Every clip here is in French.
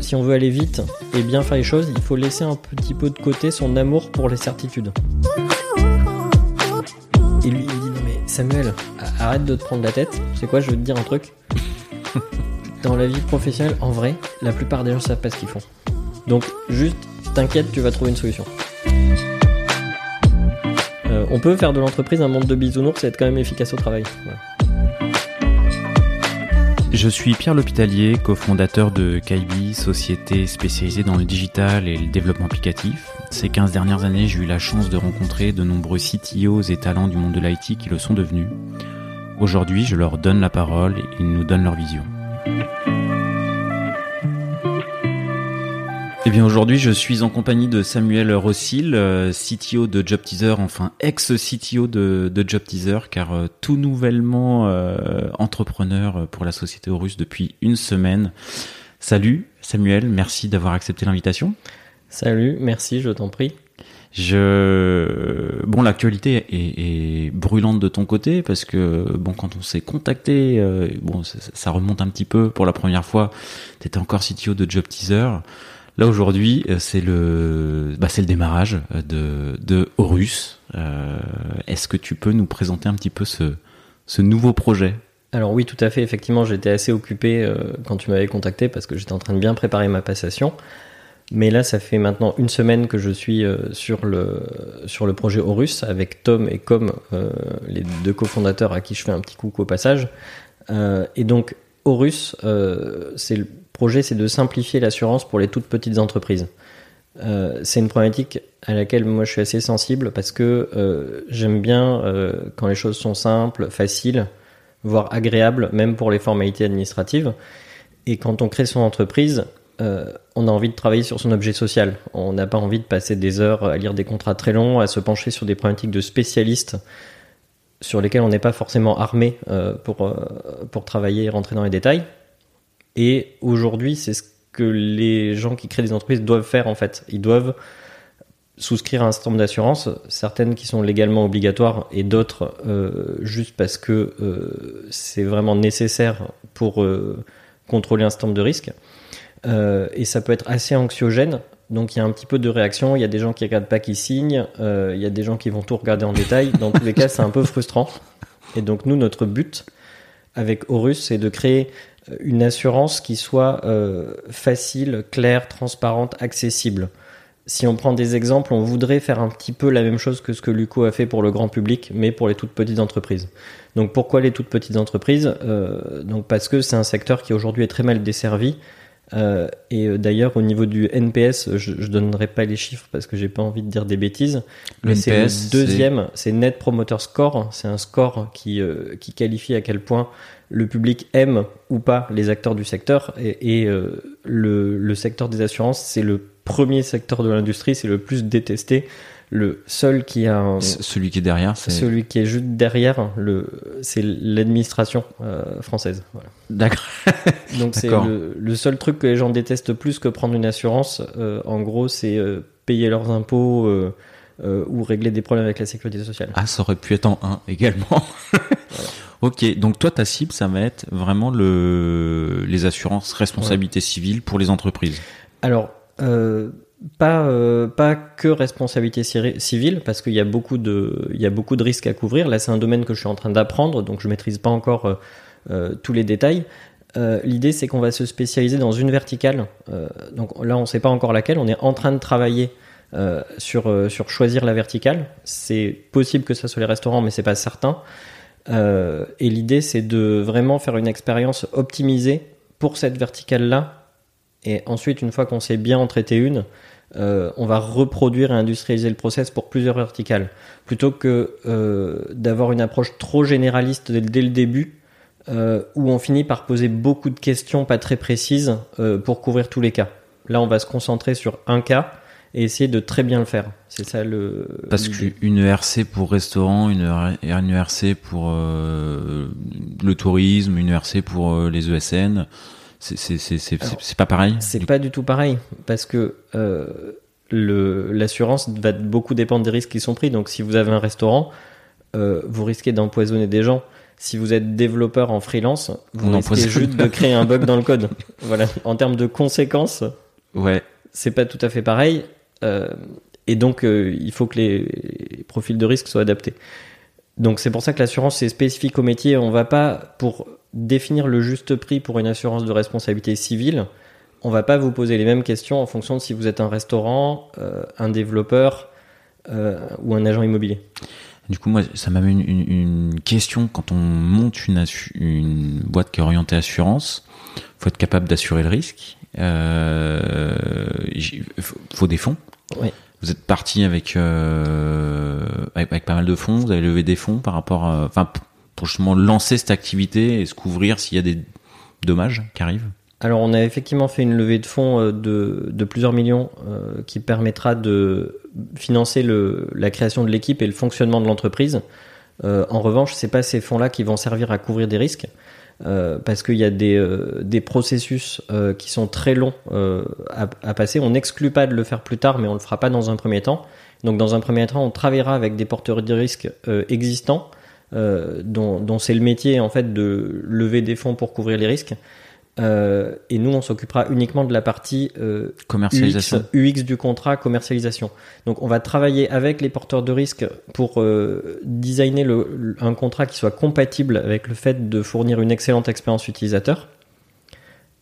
Si on veut aller vite et bien faire les choses, il faut laisser un petit peu de côté son amour pour les certitudes. Et lui, il dit Non, mais Samuel, arrête de te prendre la tête. C'est quoi, je veux te dire un truc. Dans la vie professionnelle, en vrai, la plupart des gens savent pas ce qu'ils font. Donc, juste, t'inquiète, tu vas trouver une solution. On peut faire de l'entreprise un monde de bisounours et être quand même efficace au travail. Je suis Pierre L'Hôpitalier, cofondateur de Kaibi, société spécialisée dans le digital et le développement applicatif. Ces 15 dernières années, j'ai eu la chance de rencontrer de nombreux CTOs et talents du monde de l'IT qui le sont devenus. Aujourd'hui, je leur donne la parole et ils nous donnent leur vision. Eh bien aujourd'hui, je suis en compagnie de Samuel Rossil, euh, CTO de Job Teaser, enfin ex-CTO de, de Job Teaser, car euh, tout nouvellement euh, entrepreneur pour la société Horus depuis une semaine. Salut Samuel, merci d'avoir accepté l'invitation. Salut, merci, je t'en prie. Je bon, l'actualité est, est, brûlante de ton côté parce que bon, quand on s'est contacté, bon, ça, ça, remonte un petit peu. Pour la première fois, t'étais encore CTO de Job Teaser. Là aujourd'hui, euh, c'est le, bah, c'est le démarrage euh, de, de Horus. Euh, Est-ce que tu peux nous présenter un petit peu ce, ce nouveau projet? Alors oui, tout à fait. Effectivement, j'étais assez occupé quand tu m'avais contacté parce que j'étais en train de bien préparer ma passation. Mais là, ça fait maintenant une semaine que je suis sur le sur le projet Horus avec Tom et Com, les deux cofondateurs à qui je fais un petit coucou au passage. et donc Horus, c'est projet, c'est de simplifier l'assurance pour les toutes petites entreprises. Euh, c'est une problématique à laquelle moi je suis assez sensible parce que euh, j'aime bien euh, quand les choses sont simples, faciles, voire agréables, même pour les formalités administratives. Et quand on crée son entreprise, on a envie de travailler sur son objet social. On n'a pas envie de passer des heures à lire des contrats très longs, à se pencher sur des problématiques de spécialistes sur lesquels on n'est pas forcément armé pour travailler et rentrer dans les détails. Et aujourd'hui, c'est ce que les gens qui créent des entreprises doivent faire en fait. Ils doivent souscrire à un certain nombre d'assurances, certaines qui sont légalement obligatoires et d'autres euh, juste parce que euh, c'est vraiment nécessaire pour euh, contrôler un certain nombre de risques. Et ça peut être assez anxiogène. Donc il y a un petit peu de réaction. Il y a des gens qui regardent pas qui signent. Il y a des gens qui vont tout regarder en détail. Dans tous les cas, c'est un peu frustrant. Et donc nous, notre but avec Horus, c'est de créer une assurance qui soit euh, facile, claire, transparente, accessible. Si on prend des exemples, on voudrait faire un petit peu la même chose que ce que Luco a fait pour le grand public, mais pour les toutes petites entreprises. Donc pourquoi les toutes petites entreprises? Euh, Donc parce que c'est un secteur qui aujourd'hui est très mal desservi. Euh, et euh, d'ailleurs, au niveau du NPS, je, je donnerai pas les chiffres parce que j'ai pas envie de dire des bêtises. Le mais c'est le deuxième, c'est Net Promoter Score. C'est un score qui euh, qui qualifie à quel point le public aime ou pas les acteurs du secteur. Et, et euh, le, le secteur des assurances, c'est le premier secteur de l'industrie, c'est le plus détesté le seul qui a un, celui qui est derrière c'est celui qui est juste derrière le c'est l'administration euh, française voilà. d'accord donc c'est le, le, seul truc que les gens détestent plus que prendre une assurance euh, en gros c'est payer leurs impôts euh, ou régler des problèmes avec la sécurité sociale ah ça aurait pu être en un également voilà. Ok, donc toi ta cible ça va être vraiment le les assurances responsabilité ouais. civile pour les entreprises. Alors euh, pas euh, pas que responsabilité civile parce qu'il y a beaucoup de il y a beaucoup de risques à couvrir. Là, c'est un domaine que je suis en train d'apprendre, donc je maîtrise pas encore euh, tous les détails. L'idée, c'est qu'on va se spécialiser dans une verticale. donc là, on ne sait pas encore laquelle. On est en train de travailler sur sur choisir la verticale. C'est possible que ça soit les restaurants, mais c'est pas certain. Et l'idée, c'est de vraiment faire une expérience optimisée pour cette verticale-là et ensuite, une fois qu'on sait bien en traiter une, euh, on va reproduire et industrialiser le process pour plusieurs verticales. Plutôt que euh, d'avoir une approche trop généraliste dès, dès le début, euh, où on finit par poser beaucoup de questions pas très précises euh, pour couvrir tous les cas. Là, on va se concentrer sur un cas et essayer de très bien le faire. C'est ça le. Parce qu'une ERC pour restaurant, une, une ERC pour euh, le tourisme, une ERC pour euh, les ESN c'est pas pareil C'est pas du tout pareil parce que euh, l'assurance va beaucoup dépendre des risques qui sont pris. Donc si vous avez un restaurant, euh, vous risquez d'empoisonner des gens. Si vous êtes développeur en freelance, vous On risquez juste de créer un bug dans le code. Voilà. En termes de conséquences, Ouais. c'est pas tout à fait pareil. Euh, et donc, euh, il faut que les profils de risque soient adaptés. Donc, c'est pour ça que l'assurance, c'est spécifique au métier. On va pas, pour définir le juste prix pour une assurance de responsabilité civile, on va pas vous poser les mêmes questions en fonction de si vous êtes un restaurant, euh, un développeur ou un agent immobilier. Du coup, moi, ça m'amène une, une, question. Quand on monte une, une boîte qui est orientée assurance, faut être capable d'assurer le risque. Euh, faut, des fonds. Oui. Vous êtes parti avec, euh, avec avec pas mal de fonds. Vous avez levé des fonds par rapport, enfin, pour justement lancer cette activité et se couvrir s'il y a des dommages qui arrivent. Alors, on a effectivement fait une levée de fonds euh, de, de plusieurs millions euh, qui permettra de financer le, la création de l'équipe et le fonctionnement de l'entreprise. Euh, en revanche, c'est pas ces fonds-là qui vont servir à couvrir des risques. Euh, parce qu'il y a des, euh, des processus euh, qui sont très longs euh, à, à passer. On n'exclut pas de le faire plus tard, mais on le fera pas dans un premier temps. Donc, dans un premier temps, on travaillera avec des porteurs de risques euh, existants, dont, dont c'est le métier en fait de lever des fonds pour couvrir les risques. Euh, et nous, on s'occupera uniquement de la partie euh, UX, Commercialisation. UX du contrat, commercialisation. Donc, on va travailler avec les porteurs de risques pour euh, designer le, un contrat qui soit compatible avec le fait de fournir une excellente expérience utilisateur.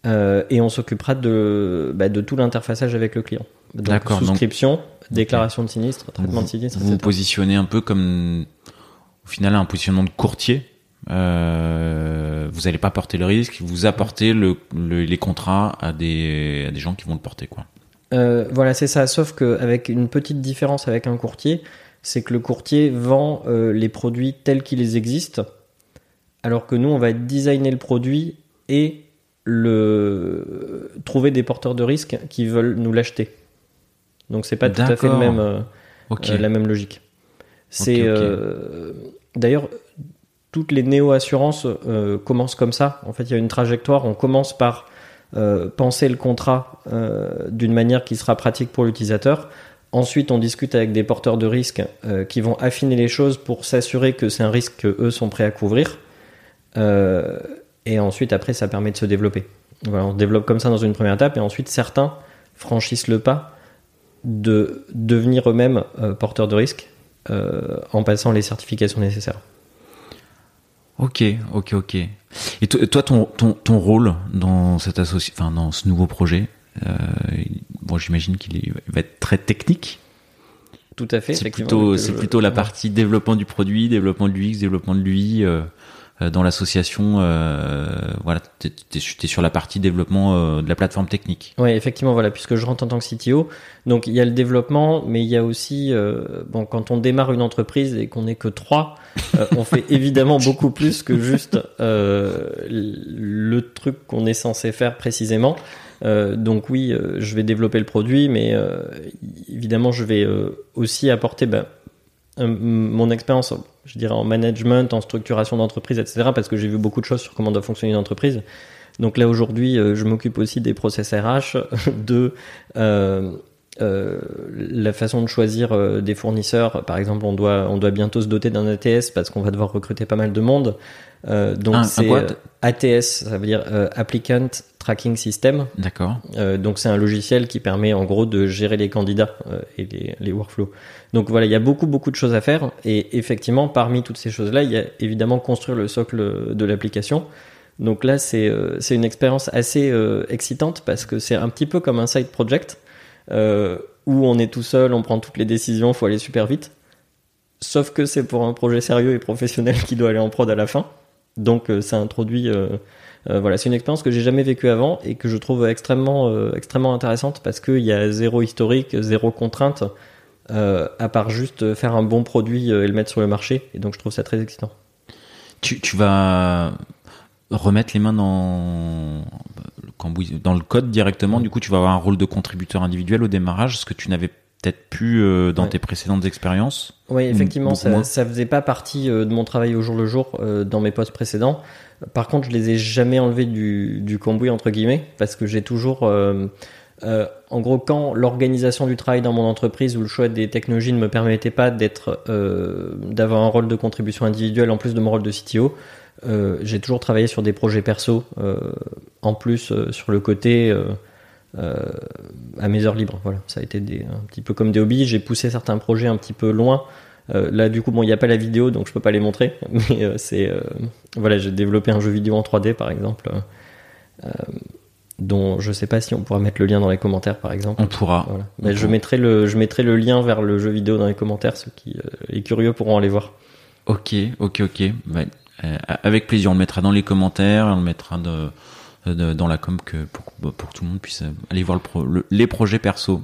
Euh, et on s'occupera de, bah, de tout l'interfaçage avec le client. Donc, D'accord, donc- souscription, déclaration de sinistre, traitement vous, de sinistre, vous vous positionnez un peu comme, au final, un positionnement de courtier. Euh, vous n'allez pas porter le risque, vous apportez le, le- les contrats à des, à des gens qui vont le porter, quoi. Euh, voilà, c'est ça. Sauf qu'avec une petite différence avec un courtier, c'est que le courtier vend euh, les produits tels qu'ils existent, alors que nous, on va designer le produit et le trouver des porteurs de risques qui veulent nous l'acheter. Donc c'est pas tout à fait le même, la même logique. C'est d'ailleurs toutes les néo-assurances euh, commencent comme ça. En fait, il y a une trajectoire. On commence par euh, penser le contrat euh, d'une manière qui sera pratique pour l'utilisateur. Ensuite, on discute avec des porteurs de risques qui vont affiner les choses pour s'assurer que c'est un risque qu'eux sont prêts à couvrir. Et ensuite, après, ça permet de se développer. On se développe comme ça dans une première étape. Et ensuite, certains franchissent le pas de devenir eux-mêmes porteurs de risques en passant les certifications nécessaires. Ok, ok, ok. Et to- toi, ton, ton, ton rôle dans cette associ... enfin, dans ce nouveau projet, euh, bon, j'imagine qu'il est- va être très technique. Tout à fait. C'est plutôt, c'est je- plutôt la partie développement du produit, développement de l'UX, développement de l'UI. Euh, euh, dans l'association, euh, voilà, t'es, t'es, t'es sur la partie développement euh, de la plateforme technique. Oui, effectivement, voilà, puisque je rentre en tant que CTO. Donc, il y a le développement, mais il y a aussi, euh, bon, quand on démarre une entreprise et qu'on n'est que trois, euh, on fait évidemment beaucoup plus que juste euh, le truc qu'on est censé faire précisément. Euh, donc oui, euh, je vais développer le produit, mais euh, évidemment, je vais euh, aussi apporter ben, mon expérience, je dirais, en management, en structuration d'entreprise, etc., parce que j'ai vu beaucoup de choses sur comment doit fonctionner une entreprise. Donc là aujourd'hui, euh, je m'occupe aussi des process RH, de euh, la façon de choisir euh, des fournisseurs. Par exemple, on doit on doit bientôt se doter d'un ATS parce qu'on va devoir recruter pas mal de monde. Euh, donc c'est euh, ATS, ça veut dire euh, Applicant Tracking System. D'accord. Euh, donc c'est un logiciel qui permet en gros de gérer les candidats euh, et les, les workflows. Donc voilà, il y a beaucoup beaucoup de choses à faire et effectivement parmi toutes ces choses-là, il y a évidemment construire le socle de l'application. Donc là c'est euh, c'est une expérience assez euh, excitante parce que c'est un petit peu comme un side project euh, où on est tout seul, on prend toutes les décisions, faut aller super vite. Sauf que c'est pour un projet sérieux et professionnel qui doit aller en prod à la fin. Donc euh, ça introduit euh, euh, voilà, c'est une expérience que j'ai jamais vécue avant et que je trouve extrêmement, euh, extrêmement intéressante parce qu'il y a zéro historique, zéro contrainte, à part juste faire un bon produit et le mettre sur le marché. Et donc je trouve ça très excitant. Tu, tu vas remettre les mains dans le cambouis- dans le code directement. Du coup, tu vas avoir un rôle de contributeur individuel au démarrage, ce que tu n'avais peut-être pu euh, dans Ouais. tes précédentes expériences. Oui, effectivement, ça, ça faisait pas partie euh, de mon travail au jour le jour euh, dans mes postes précédents. Par contre, je les ai jamais enlevés du, du cambouis entre guillemets parce que j'ai toujours Euh, en gros, quand l'organisation du travail dans mon entreprise ou le choix des technologies ne me permettait pas d'être, euh, d'avoir un rôle de contribution individuelle en plus de mon rôle de CTO, euh, j'ai toujours travaillé sur des projets perso, euh, en plus euh, sur le côté à mes heures libres. Voilà, ça a été des, un petit peu comme des hobbies. J'ai poussé certains projets un petit peu loin. Là, du coup, bon, il n'y a pas la vidéo, donc je peux pas les montrer. Mais c'est, voilà, j'ai développé un jeu vidéo en 3D, par exemple, dont je sais pas si on pourra mettre le lien dans les commentaires, par exemple. On pourra. Voilà. On Mais je pourra. mettrai le, je mettrai le lien vers le jeu vidéo dans les commentaires. Ceux qui les curieux pourront aller voir. Ok, ok, ok. Ouais, euh, avec plaisir, on le mettra dans les commentaires, on le mettra de, de- dans la com que pour, pour que tout le monde puisse aller voir le pro- le- les projets perso.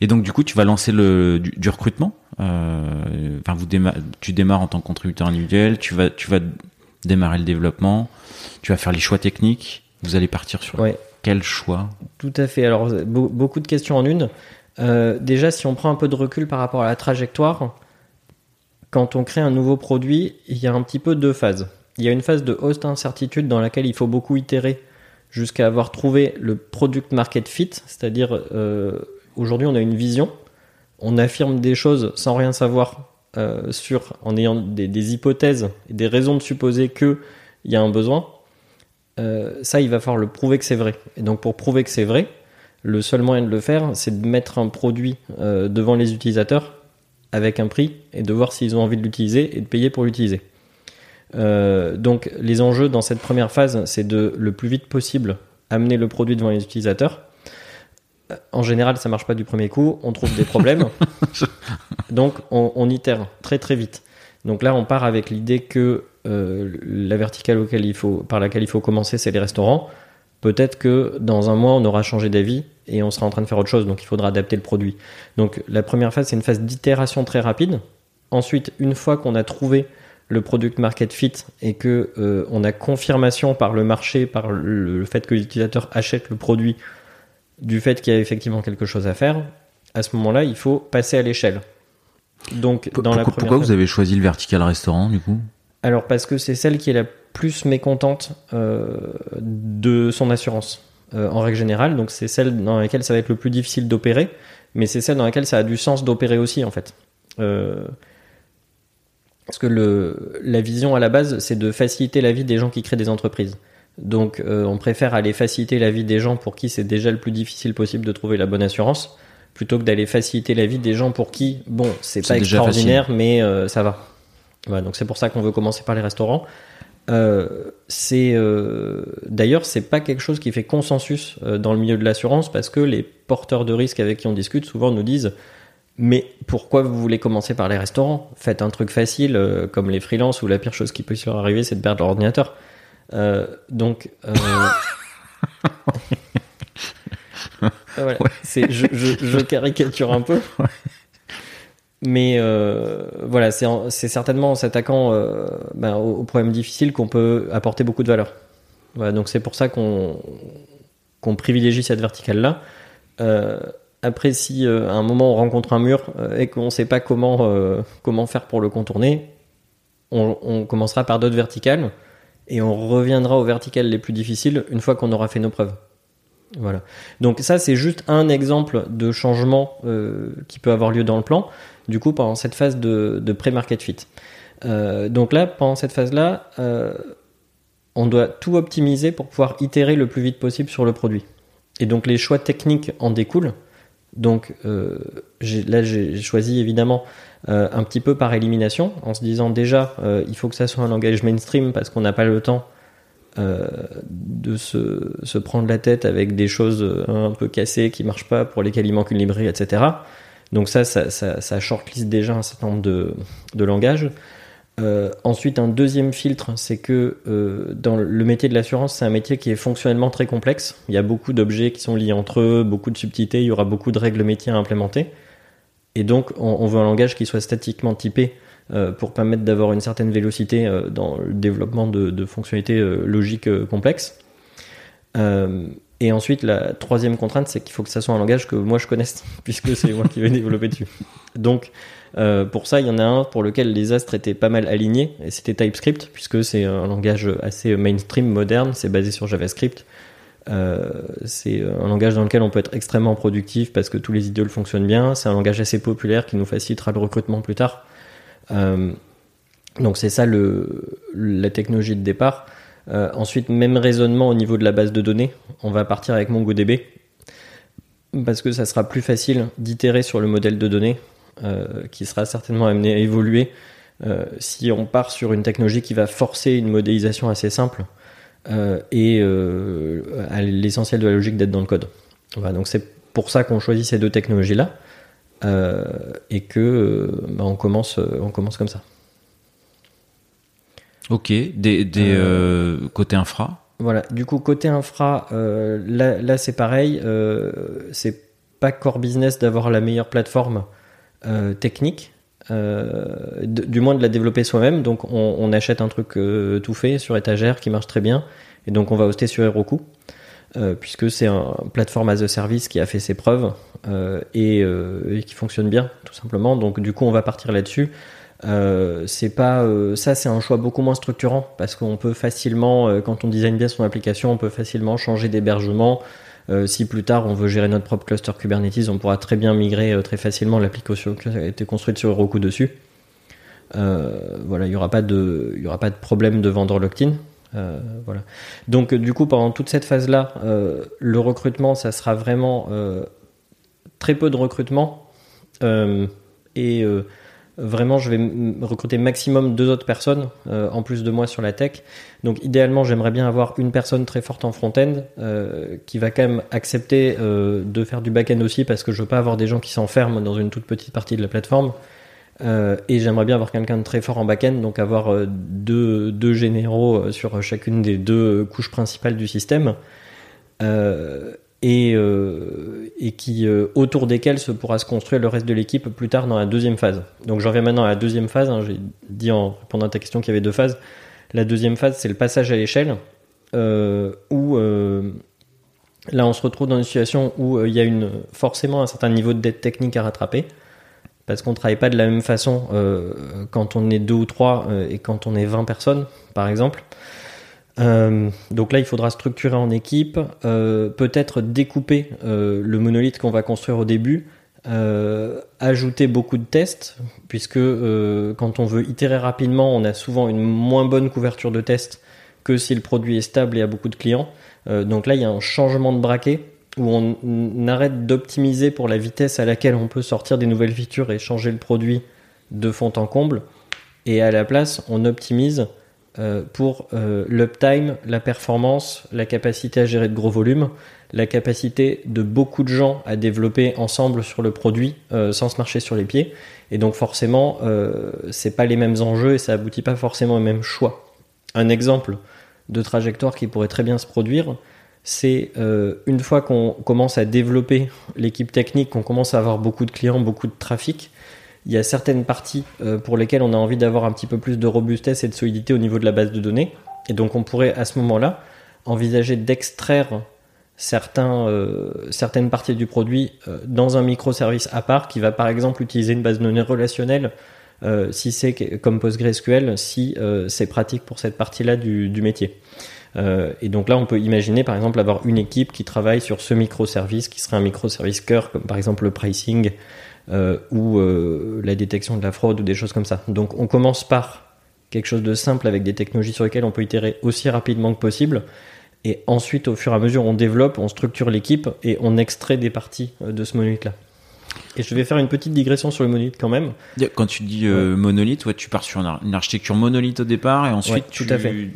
Et donc du coup, tu vas lancer le du, du recrutement. Euh, Enfin, vous déma- tu démarres en tant que contributeur individuel, tu vas tu vas démarrer le développement, tu vas faire les choix techniques. Vous allez partir sur Ouais. quel choix? Tout à fait. Alors, be- beaucoup de questions en une. Euh, déjà, si on prend un peu de recul par rapport à la trajectoire, quand on crée un nouveau produit, il y a un petit peu deux phases. Il y a une phase de host incertitude dans laquelle il faut beaucoup itérer jusqu'à avoir trouvé le product market fit, c'est-à-dire euh, aujourd'hui on a une vision, on affirme des choses sans rien savoir euh, sur, en ayant des, hypothèses et des raisons de supposer qu'il y a un besoin. Euh, ça, il va falloir le prouver que c'est vrai. Et donc, pour prouver que c'est vrai, le seul moyen de le faire, c'est de mettre un produit devant les utilisateurs avec un prix et de voir s'ils ont envie de l'utiliser et de payer pour l'utiliser. Euh, donc, les enjeux dans cette première phase, c'est de le plus vite possible amener le produit devant les utilisateurs. Euh, En général, ça marche pas du premier coup. On trouve des problèmes. donc, on, on itère très très vite. Donc là, on part avec l'idée que euh, la verticale auquel il faut, par laquelle il faut commencer, c'est les restaurants. Peut-être que dans un mois, on aura changé d'avis et on sera en train de faire autre chose, donc il faudra adapter le produit. Donc la première phase, c'est une phase d'itération très rapide. Ensuite, une fois qu'on a trouvé le product market fit et que euh, on a confirmation par le marché, par le, le fait que l'utilisateur achète le produit, du fait qu'il y a effectivement quelque chose à faire, à ce moment-là, il faut passer à l'échelle. Donc Pour- dans la pourquoi, première pourquoi phase- vous avez choisi le vertical restaurant du coup? Alors parce que c'est celle qui est la plus mécontente euh, de son assurance euh, en règle générale. Donc c'est celle dans laquelle ça va être le plus difficile d'opérer, mais c'est celle dans laquelle ça a du sens d'opérer aussi en fait. Euh, parce que le, la vision à la base, c'est de faciliter la vie des gens qui créent des entreprises. Donc euh, on préfère aller faciliter la vie des gens pour qui c'est déjà le plus difficile possible de trouver la bonne assurance, plutôt que d'aller faciliter la vie des gens pour qui, bon, c'est pas extraordinaire, mais euh, ça va. Voilà, donc c'est pour ça qu'on veut commencer par les restaurants. Euh, c'est euh, d'ailleurs c'est pas quelque chose qui fait consensus euh, dans le milieu de l'assurance parce que les porteurs de risques avec qui on discute souvent nous disent mais pourquoi vous voulez commencer par les restaurants? Faites un truc facile euh, comme les freelances où la pire chose qui peut leur arriver c'est de perdre leur ordinateur. Euh, donc euh, voilà, c'est je, je, je caricature un peu. Mais euh, voilà, c'est en- c'est certainement en s'attaquant euh, ben, aux, problèmes difficiles qu'on peut apporter beaucoup de valeur. Donc c'est pour ça qu'on qu'on privilégie cette verticale-là. Euh, après, si à un moment on rencontre un mur et qu'on ne sait pas comment, comment faire pour le contourner, on, on commencera par d'autres verticales et on reviendra aux verticales les plus difficiles une fois qu'on aura fait nos preuves. Voilà. Donc ça, c'est juste un exemple de changement euh, qui peut avoir lieu dans le plan. Du coup, pendant cette phase de, pré-market fit. Euh, donc là, pendant cette phase-là, euh, on doit tout optimiser pour pouvoir itérer le plus vite possible sur le produit. Et donc les choix techniques en découlent. Donc là, j'ai choisi évidemment un petit peu par élimination, en se disant déjà, il faut que ça soit un langage mainstream parce qu'on n'a pas le temps euh, de se, prendre la tête avec des choses euh, un peu cassées qui marchent pas, pour lesquelles il manque une librairie, etc. Donc ça, ça, ça, shortlist déjà un certain nombre de, de langages. Euh, ensuite, un deuxième filtre, c'est que dans le métier de l'assurance, c'est un métier qui est fonctionnellement très complexe. Il y a beaucoup d'objets qui sont liés entre eux, beaucoup de subtilités, il y aura beaucoup de règles métiers à implémenter. Et donc, on, veut un langage qui soit statiquement typé pour permettre d'avoir une certaine vélocité euh, dans le développement de, fonctionnalités euh, logiques euh, complexes. Euh, et ensuite, la troisième contrainte, c'est qu'il faut que ça soit un langage que moi je connaisse, puisque c'est moi qui vais développer dessus. Donc, euh, pour ça, il y en a un pour lequel les astres étaient pas mal alignés, et c'était TypeScript, puisque c'est un langage assez mainstream, moderne, c'est basé sur JavaScript. c'est un langage dans lequel on peut être extrêmement productif parce que tous les idioles fonctionnent bien. C'est un langage assez populaire qui nous facilitera le recrutement plus tard. Donc c'est ça le, la technologie de départ. ensuite, même raisonnement au niveau de la base de données. On va partir avec MongoDB parce que ça sera plus facile d'itérer sur le modèle de données euh, qui sera certainement amené à évoluer euh, si on part sur une technologie qui va forcer une modélisation assez simple euh, et à l'essentiel de la logique d'être dans le code. Voilà, donc c'est pour ça qu'on choisit ces deux technologies là et que bah, on commence on commence comme ça. Ok, des, des côté infra voilà, du coup, côté infra, euh, là, c'est pareil. Euh, c'est pas core business d'avoir la meilleure plateforme euh, technique, du moins de la développer soi-même. Donc, on, achète un truc tout fait sur étagère qui marche très bien. Et donc, on va hoster sur Heroku. Puisque c'est un plateforme as a service qui a fait ses preuves et, et, qui fonctionne bien, tout simplement. Donc, du coup, on va partir là-dessus. Euh, c'est pas euh, ça, c'est un choix beaucoup moins structurant parce qu'on peut facilement, euh, quand on design bien son application, on peut facilement changer d'hébergement. si plus tard on veut gérer notre propre cluster Kubernetes, on pourra très bien migrer très facilement l'application qui a été construite sur Heroku dessus. voilà, il y aura aura pas de problème de vendor locked-in. Voilà. Donc du coup, pendant toute cette phase-là, le recrutement, ça sera vraiment très peu de recrutement et Vraiment, je vais recruter maximum deux autres personnes euh, en plus de moi sur la tech. Donc, idéalement, j'aimerais bien avoir une personne très forte en front-end euh, qui va quand même accepter euh, de faire du back-end aussi parce que je veux pas avoir des gens qui s'enferment dans une toute petite partie de la plateforme. Et j'aimerais bien avoir quelqu'un de très fort en back-end, donc avoir deux, deux généraux sur chacune des deux couches principales du système et, euh, et qui euh, autour desquels se pourra se construire le reste de l'équipe plus tard dans la deuxième phase. Donc j'en reviens maintenant à la deuxième phase. Hein. J'ai dit en répondant à ta question qu'il y avait deux phases. La deuxième phase, c'est le passage à l'échelle, euh, où euh, là on se retrouve dans une situation où il y a une, forcément un certain niveau de dette technique à rattraper, parce qu'on travaille pas de la même façon quand on est deux ou trois et quand on est 20 personnes, par exemple. Euh, donc là, il faudra structurer en équipe, euh, peut-être découper euh, le monolithe qu'on va construire au début, ajouter beaucoup de tests, puisque quand on veut itérer rapidement, on a souvent une moins bonne couverture de tests que si le produit est stable et a beaucoup de clients. donc là, il y a un changement de braquet où on, arrête d'optimiser pour la vitesse à laquelle on peut sortir des nouvelles features et changer le produit de fond en comble. Et à la place, on optimise euh, pour euh, l'uptime, la performance, la capacité à gérer de gros volumes, la capacité de beaucoup de gens à développer ensemble sur le produit euh, sans se marcher sur les pieds. Et donc forcément, c'est pas les mêmes enjeux et ça aboutit pas forcément au même choix. Un exemple de trajectoire qui pourrait très bien se produire, c'est une fois qu'on commence à développer l'équipe technique, qu'on commence à avoir beaucoup de clients, beaucoup de trafic, il y a certaines parties euh, pour lesquelles on a envie d'avoir un petit peu plus de robustesse et de solidité au niveau de la base de données. Et donc on pourrait à ce moment-là envisager d'extraire euh, certaines parties du produit euh, dans un microservice à part qui va par exemple utiliser une base de données relationnelle si c'est comme PostgreSQL, si c'est pratique pour cette partie-là du, métier. Et donc là, on peut imaginer par exemple avoir une équipe qui travaille sur ce microservice qui serait un microservice cœur, comme par exemple le pricing, euh, ou euh, la détection de la fraude ou des choses comme ça. Donc on commence par quelque chose de simple avec des technologies sur lesquelles on peut itérer aussi rapidement que possible. Et ensuite, au fur et à mesure, on développe, on structure l'équipe et on extrait des parties euh, de ce monolithe-là. Et je vais faire une petite digression sur le monolithe quand même. Quand tu dis monolithe, ouais, tu pars sur une, architecture monolithe au départ et ensuite tout tu, à fait.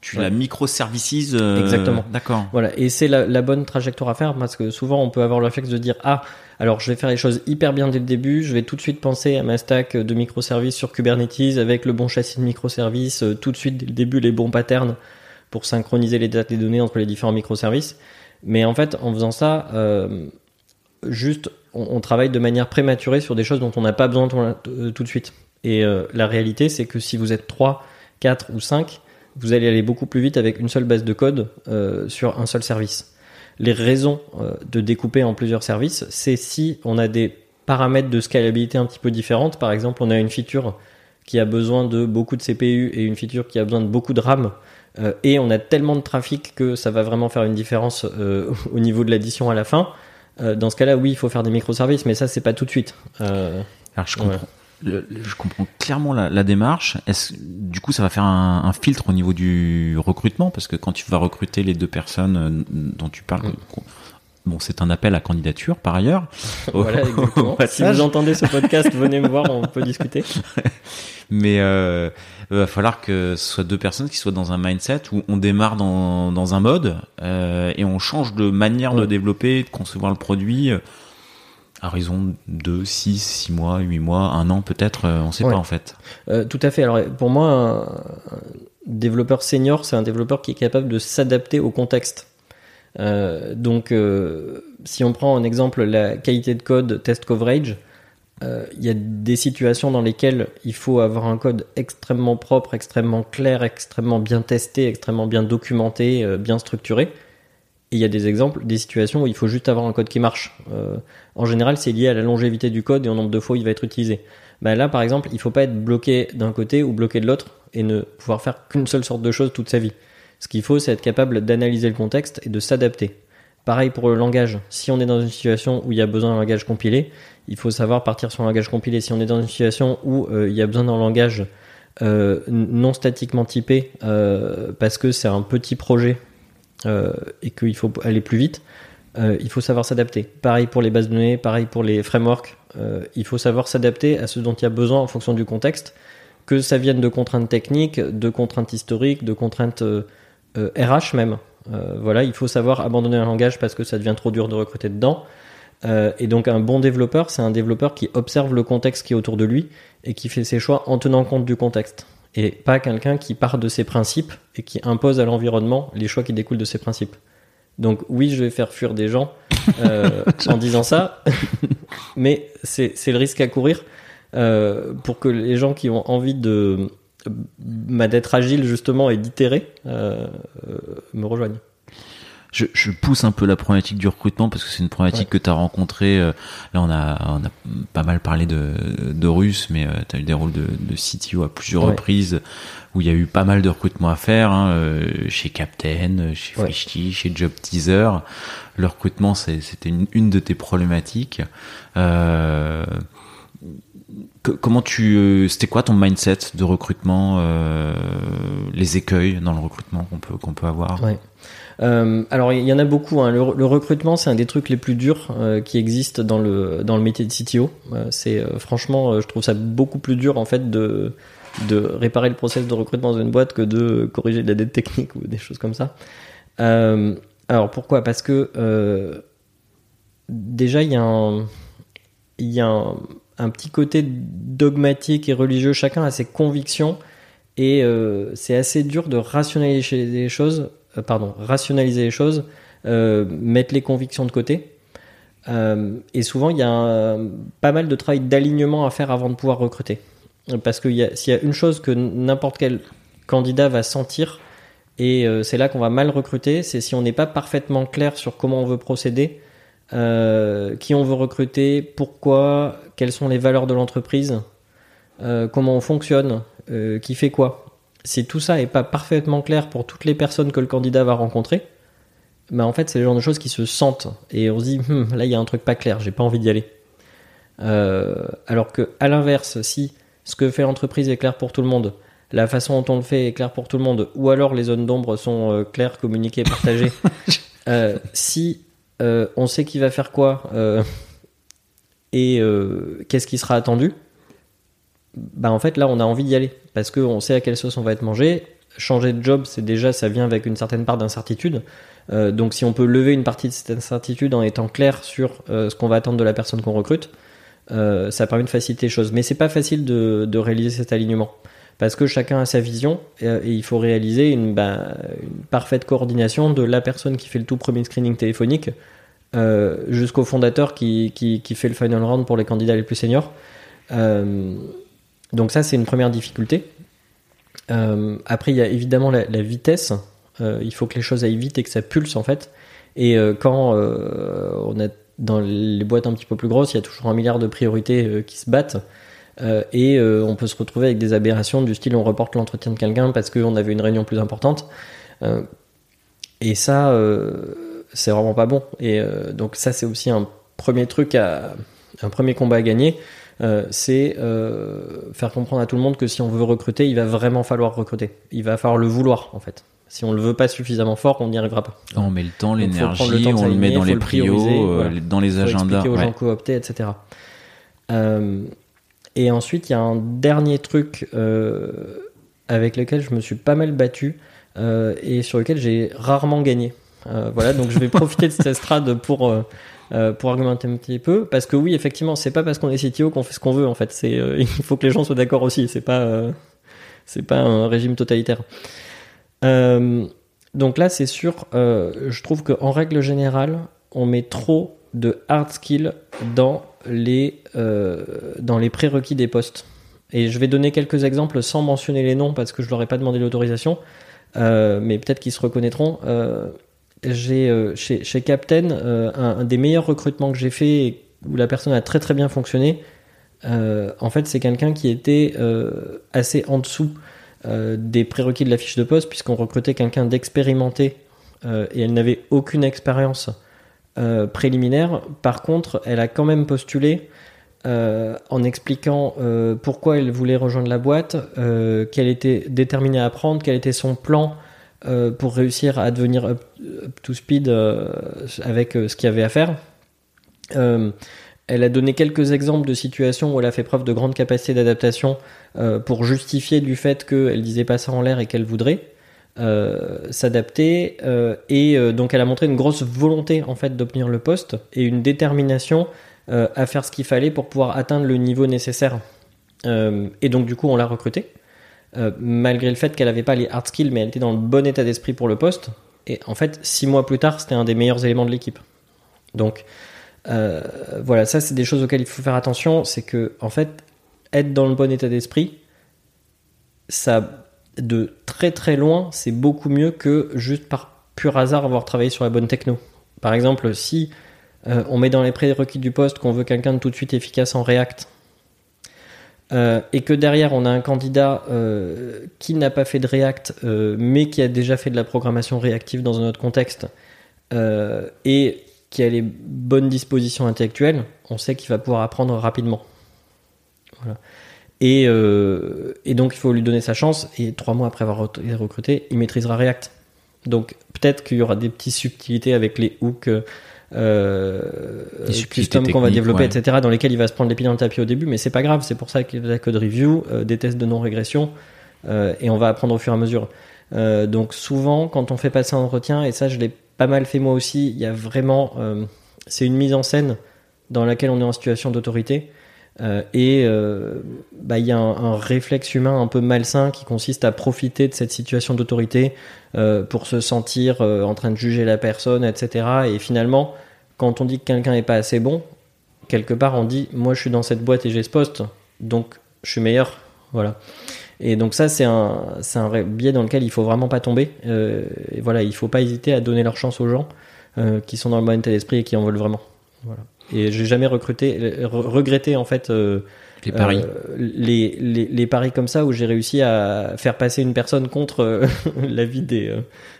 Tu la microservices. Exactement. D'accord. Voilà. Et c'est la, la, bonne trajectoire à faire parce que souvent on peut avoir le réflexe de dire ah alors je vais faire les choses hyper bien dès le début, je vais tout de suite penser à ma stack de microservices sur Kubernetes avec le bon châssis de microservices, euh, tout de suite dès le début les bons patterns pour synchroniser les dates et données entre les différents microservices. Mais en fait, en faisant ça, euh, juste on, travaille de manière prématurée sur des choses dont on n'a pas besoin euh, tout de suite. Et la réalité, c'est que si vous êtes 3, 4 ou 5, vous allez aller beaucoup plus vite avec une seule base de code sur un seul service les raisons euh, de découper en plusieurs services, c'est si on a des paramètres de scalabilité un petit peu différentes. Par exemple, on a une feature qui a besoin de beaucoup de CPU et une feature qui a besoin de beaucoup de RAM. euh, et on a tellement de trafic que ça va vraiment faire une différence euh, au niveau de l'addition à la fin. Euh, dans ce cas-là, oui, il faut faire des microservices, mais ça, c'est pas tout de suite. Euh, Alors je comprends, le- le- je comprends clairement la, la démarche. Est-ce, du coup, ça va faire un, un filtre au niveau du recrutement? Parce que quand tu vas recruter les deux personnes euh, dont tu parles, Mm. bon, c'est un appel à candidature par ailleurs. voilà, exactement. si vous entendez ce podcast, venez me voir, on peut discuter. Mais euh, il va falloir que ce soit deux personnes qui soient dans un mindset où on démarre dans, dans un mode euh, et on change de manière de Ouais. développer, de concevoir le produit. À raison de 6, 6 mois, 8 mois, un an peut-être, euh, on sait Ouais. pas en fait. Euh, tout à fait. Alors pour moi, un, un développeur senior, c'est un développeur qui est capable de s'adapter au contexte. Euh, donc, euh, si on prend en exemple la qualité de code test coverage, il y a des situations dans lesquelles il faut avoir un code extrêmement propre, extrêmement clair, extrêmement bien testé, extrêmement bien documenté, bien structuré. Et il y a des exemples, des situations où il faut juste avoir un code qui marche. Euh, en général, c'est lié à la longévité du code et au nombre de fois où il va être utilisé. Bah là, par exemple, il faut pas être bloqué d'un côté ou bloqué de l'autre et ne pouvoir faire qu'une seule sorte de chose toute sa vie. Ce qu'il faut, c'est être capable d'analyser le contexte et de s'adapter. Pareil pour le langage. Si on est dans une situation où il y a besoin d'un langage compilé, il faut savoir partir sur un langage compilé. Si on est dans une situation où euh, il y a besoin d'un langage euh, non statiquement typé parce que c'est un petit projet et qu'il faut aller plus vite, euh, il faut savoir s'adapter. Pareil pour les bases de données, pareil pour les frameworks. euh, il faut savoir s'adapter à ce dont il y a besoin en fonction du contexte, que ça vienne de contraintes techniques, de contraintes historiques, de contraintes euh, euh, RH même. Euh, voilà, il faut savoir abandonner un langage parce que ça devient trop dur de recruter dedans. Euh, et donc un bon développeur, c'est un développeur qui observe le contexte qui est autour de lui et qui fait ses choix en tenant compte du contexte. Et pas quelqu'un qui part de ses principes et qui impose à l'environnement les choix qui découlent de ses principes. Donc oui, je vais faire fuir des gens euh, en disant ça, mais c'est c'est le risque à courir euh, pour que les gens qui ont envie de bah, d'être agile justement et d'itérer euh, euh, me rejoignent. Je, je pousse un peu la problématique du recrutement parce que c'est une problématique Ouais. que tu as rencontrée. euh, Là, on a, on a pas mal parlé de, de Russes, mais tu as eu des rôles de, de CTO à plusieurs Ouais. reprises où il y a eu pas mal de recrutement à faire hein, euh, chez Captain, chez Ouais. Frishti, chez Job Teaser. Le recrutement, c'est- c'était une, une de tes problématiques. Euh, que- comment tu, euh, c'était quoi ton mindset de recrutement, euh, les écueils dans le recrutement qu'on peut qu'on peut avoir? Ouais. Euh, alors il y en a beaucoup. Hein. Le, recrutement, c'est un des trucs les plus durs euh, qui existent dans le dans le métier de CTO. Euh, c'est franchement, je trouve ça beaucoup plus dur en fait de de réparer le process de recrutement dans une boîte que de corriger de la dette technique ou des choses comme ça. Alors pourquoi? Parce que déjà il y a un il y a un, petit côté dogmatique et religieux. Chacun a ses convictions et c'est assez dur de rationaliser les choses. Euh, pardon, rationaliser les choses, euh, mettre les convictions de côté. Euh, et souvent, il y a pas mal de travail d'alignement à faire avant de pouvoir recruter. Parce que s'il y a une chose que n'importe quel candidat va sentir, et c'est là qu'on va mal recruter, c'est si on n'est pas parfaitement clair sur comment on veut procéder, qui on veut recruter, pourquoi, quelles sont les valeurs de l'entreprise, comment on fonctionne, qui fait quoi. Si tout ça est pas parfaitement clair pour toutes les personnes que le candidat va rencontrer, bah en fait c'est le genre de choses qui se sentent et on se dit Hum, là il y a un truc pas clair, j'ai pas envie d'y aller. Euh, alors que à l'inverse, si ce que fait l'entreprise est clair pour tout le monde, la façon dont on le fait est claire pour tout le monde, ou alors les zones d'ombre sont euh, claires, communiquées, partagées, euh, si on sait qui va faire quoi et qu'est-ce qui sera attendu, bah en fait là on a envie d'y aller parce qu'on sait à quelle sauce on va être mangé. Changer de job, c'est déjà ça vient avec une certaine part d'incertitude. Euh, donc si on peut lever une partie de cette incertitude en étant clair sur euh, ce qu'on va attendre de la personne qu'on recrute, euh, ça permet de faciliter les choses. Mais c'est pas facile de, réaliser cet alignement parce que chacun a sa vision et, il faut réaliser une, bah, une parfaite coordination de la personne qui fait le tout premier screening téléphonique jusqu'au fondateur qui, qui fait le final round pour les candidats les plus seniors. Donc ça c'est une première difficulté. Euh, après il y a évidemment la, vitesse. Euh, il faut que les choses aillent vite et que ça pulse en fait. Et euh, quand on a dans les boîtes un petit peu plus grosses, il y a toujours un milliard de priorités qui se battent. et on peut se retrouver avec des aberrations du style on reporte l'entretien de quelqu'un parce qu'on avait une réunion plus importante. et ça, c'est vraiment pas bon. Et donc ça, c'est aussi un premier truc un premier combat à gagner. C'est faire comprendre à tout le monde que si on veut recruter, il va vraiment falloir recruter. Il va falloir le vouloir en fait. Si on le veut pas suffisamment fort, on n'y arrivera pas. On met le temps, l'énergie, on le met dans les prios, euh, dans les agendas. aux gens cooptés, etc. Euh, et ensuite, il y a un dernier truc euh, avec lequel je me suis pas mal battu et sur lequel j'ai rarement gagné. voilà, donc je vais profiter de cette estrade pour pour argumenter un petit peu parce que oui, effectivement, c'est pas parce qu'on est CTO qu'on fait ce qu'on veut. En fait, c'est il faut que les gens soient d'accord aussi. C'est pas c'est pas un régime totalitaire. Euh, donc là, c'est sûr, euh, je trouve qu'en règle générale, on met trop de hard skills dans les, euh, dans les prérequis des postes. Et je vais donner quelques exemples sans mentionner les noms parce que je leur ai pas demandé l'autorisation, mais peut-être qu'ils se reconnaîtront. J'ai chez, chez Captain un, des meilleurs recrutements que j'ai fait où la personne a très très bien fonctionné. en fait, c'est quelqu'un qui était assez en dessous euh, des prérequis de la fiche de poste, puisqu'on recrutait quelqu'un d'expérimenté euh, et elle n'avait aucune expérience euh, préliminaire. Par contre, elle a quand même postulé en expliquant pourquoi elle voulait rejoindre la boîte, qu'elle était déterminée à apprendre, quel était son plan pour réussir à devenir up, to speed avec ce qu'il y avait à faire. Elle a donné quelques exemples de situations où elle a fait preuve de grande capacité d'adaptation euh, pour justifier du fait qu'elle disait pas ça en l'air et qu'elle voudrait euh, s'adapter. Euh, et donc elle a montré une grosse volonté en fait d'obtenir le poste et une détermination à faire ce qu'il fallait pour pouvoir atteindre le niveau nécessaire. et donc du coup on l'a recrutée. Malgré le fait qu'elle n'avait pas les hard skills, mais elle était dans le bon état d'esprit pour le poste. Et en fait, six mois plus tard, c'était un des meilleurs éléments de l'équipe. Donc, euh, voilà, ça c'est des choses auxquelles il faut faire attention. C'est que en fait, être dans le bon état d'esprit, ça de très très loin, c'est beaucoup mieux que juste par pur hasard avoir travaillé sur la bonne techno. Par exemple, si euh, on met dans les prérequis du poste qu'on veut quelqu'un de tout de suite efficace en React, euh, et que derrière on a un candidat qui n'a pas fait de React, mais qui a déjà fait de la programmation réactive dans un autre contexte, et qui a les bonnes dispositions intellectuelles, on sait qu'il va pouvoir apprendre rapidement. Et, euh, et, donc il faut lui donner sa chance, et trois mois après avoir recruté, il maîtrisera React. Donc peut-être qu'il y aura des petites subtilités avec les hooks, euh, custom qu'on va développer, etc., dans lesquels il va se prendre les pieds dans le tapis au début, mais c'est pas grave, c'est pour ça qu'il y a la code review, euh, des tests de non-régression, euh, et on va apprendre au fur et à mesure. Euh, donc souvent, quand on fait passer un entretien, et ça je l'ai pas mal fait moi aussi. Il y a vraiment, euh, c'est une mise en scène dans laquelle on est en situation d'autorité. Euh, et euh, bah, il y a un, réflexe humain un peu malsain qui consiste à profiter de cette situation d'autorité pour se sentir en train de juger la personne, etc. Et finalement, quand on dit que quelqu'un n'est pas assez bon, quelque part on dit moi je suis dans cette boîte et j'ai ce poste, donc je suis meilleur. Voilà. Et donc ça, c'est un, un biais dans lequel il faut vraiment pas tomber. Euh, et voilà, il faut pas hésiter à donner leur chance aux gens euh, qui sont dans le bon état d'esprit et qui en veulent vraiment. Voilà. Et j'ai jamais recruté, regretté en fait euh, les paris, les, les, les, paris comme ça où j'ai réussi à faire passer une personne contre l'avis des,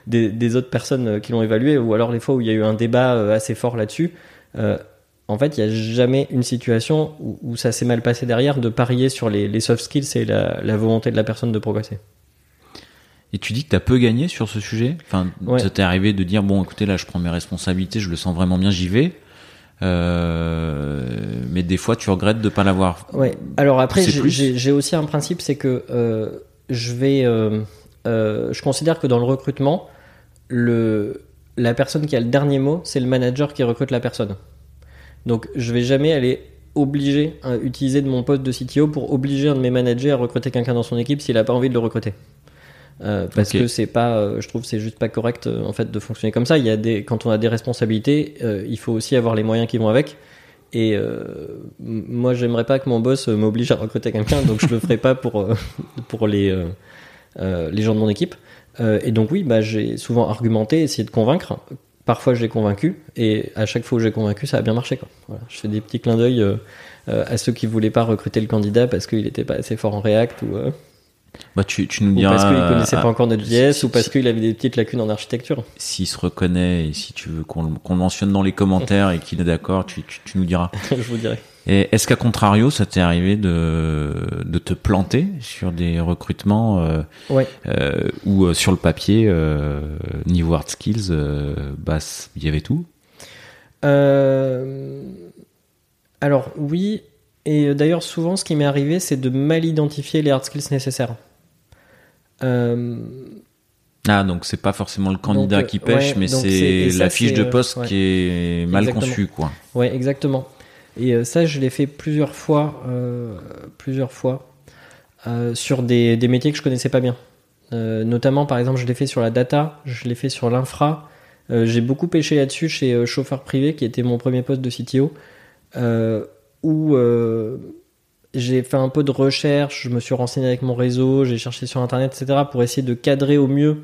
des, des autres personnes qui l'ont évalué, ou alors les fois où il y a eu un débat assez fort là-dessus. En fait, il n'y a jamais une situation où, ça s'est mal passé derrière de parier sur les, soft skills et la, volonté de la personne de progresser. Et tu dis que tu as peu gagné sur ce sujet? Enfin, ça t'est arrivé de dire, bon, écoutez, là, je prends mes responsabilités, je le sens vraiment bien, j'y vais. Euh, mais des fois, tu regrettes de ne pas l'avoir. Ouais. Alors après, j'ai aussi un principe, c'est que euh, je vais, euh, je considère que dans le recrutement, le, la personne qui a le dernier mot, c'est le manager qui recrute la personne. Donc je vais jamais aller obliger à utiliser de mon poste de CTO pour obliger un de mes managers à recruter quelqu'un dans son équipe s'il a pas envie de le recruter. Euh, parce que c'est pas, euh, je trouve, c'est juste pas correct euh, en fait de fonctionner comme ça. Il y a des, quand on a des responsabilités, il faut aussi avoir les moyens qui vont avec. Et moi, j'aimerais pas que mon boss m'oblige à recruter quelqu'un, donc je le ferai pas pour pour les les gens de mon équipe. et donc oui, bah j'ai souvent argumenté, essayé de convaincre parfois je l'ai convaincu, et à chaque fois où j'ai convaincu, ça a bien marché. Quoi. Voilà, je fais des petits clins d'œil euh, euh, à ceux qui voulaient pas recruter le candidat parce qu'il n'était pas assez fort en React ou, euh, Bah, tu, tu nous ou diras. parce qu'il connaissait euh, pas encore Node.js si- ou parce si- qu'il avait des petites lacunes en architecture. S'il se reconnaît et si tu veux qu'on le- qu'on le mentionne dans les commentaires et qu'il est d'accord, tu, tu, tu nous diras. je vous dirais. Et est-ce qu'à contrario, ça t'est arrivé de, de te planter sur des recrutements euh, Ouais. euh, où euh, sur le papier, euh, niveau hard skills, bah, il y avait tout? Alors oui, et d'ailleurs souvent ce qui m'est arrivé c'est de mal identifier les hard skills nécessaires. Euh, Ah, donc c'est pas forcément le candidat Donc, euh, qui pêche, ouais, mais c'est- la fiche de euh, poste ouais. qui est mal Exactement. conçue, quoi. ouais, exactement. Et euh, ça je l'ai fait plusieurs fois, euh, plusieurs fois, euh, sur des, des métiers que je connaissais pas bien. Euh, notamment par exemple je l'ai fait sur la data, je l'ai fait sur l'infra. Euh, J'ai beaucoup pêché là-dessus chez euh, Chauffeur Privé qui était mon premier poste de CTO. Où euh, j'ai fait un peu de recherche, je me suis renseigné avec mon réseau, j'ai cherché sur internet, etc. pour essayer de cadrer au mieux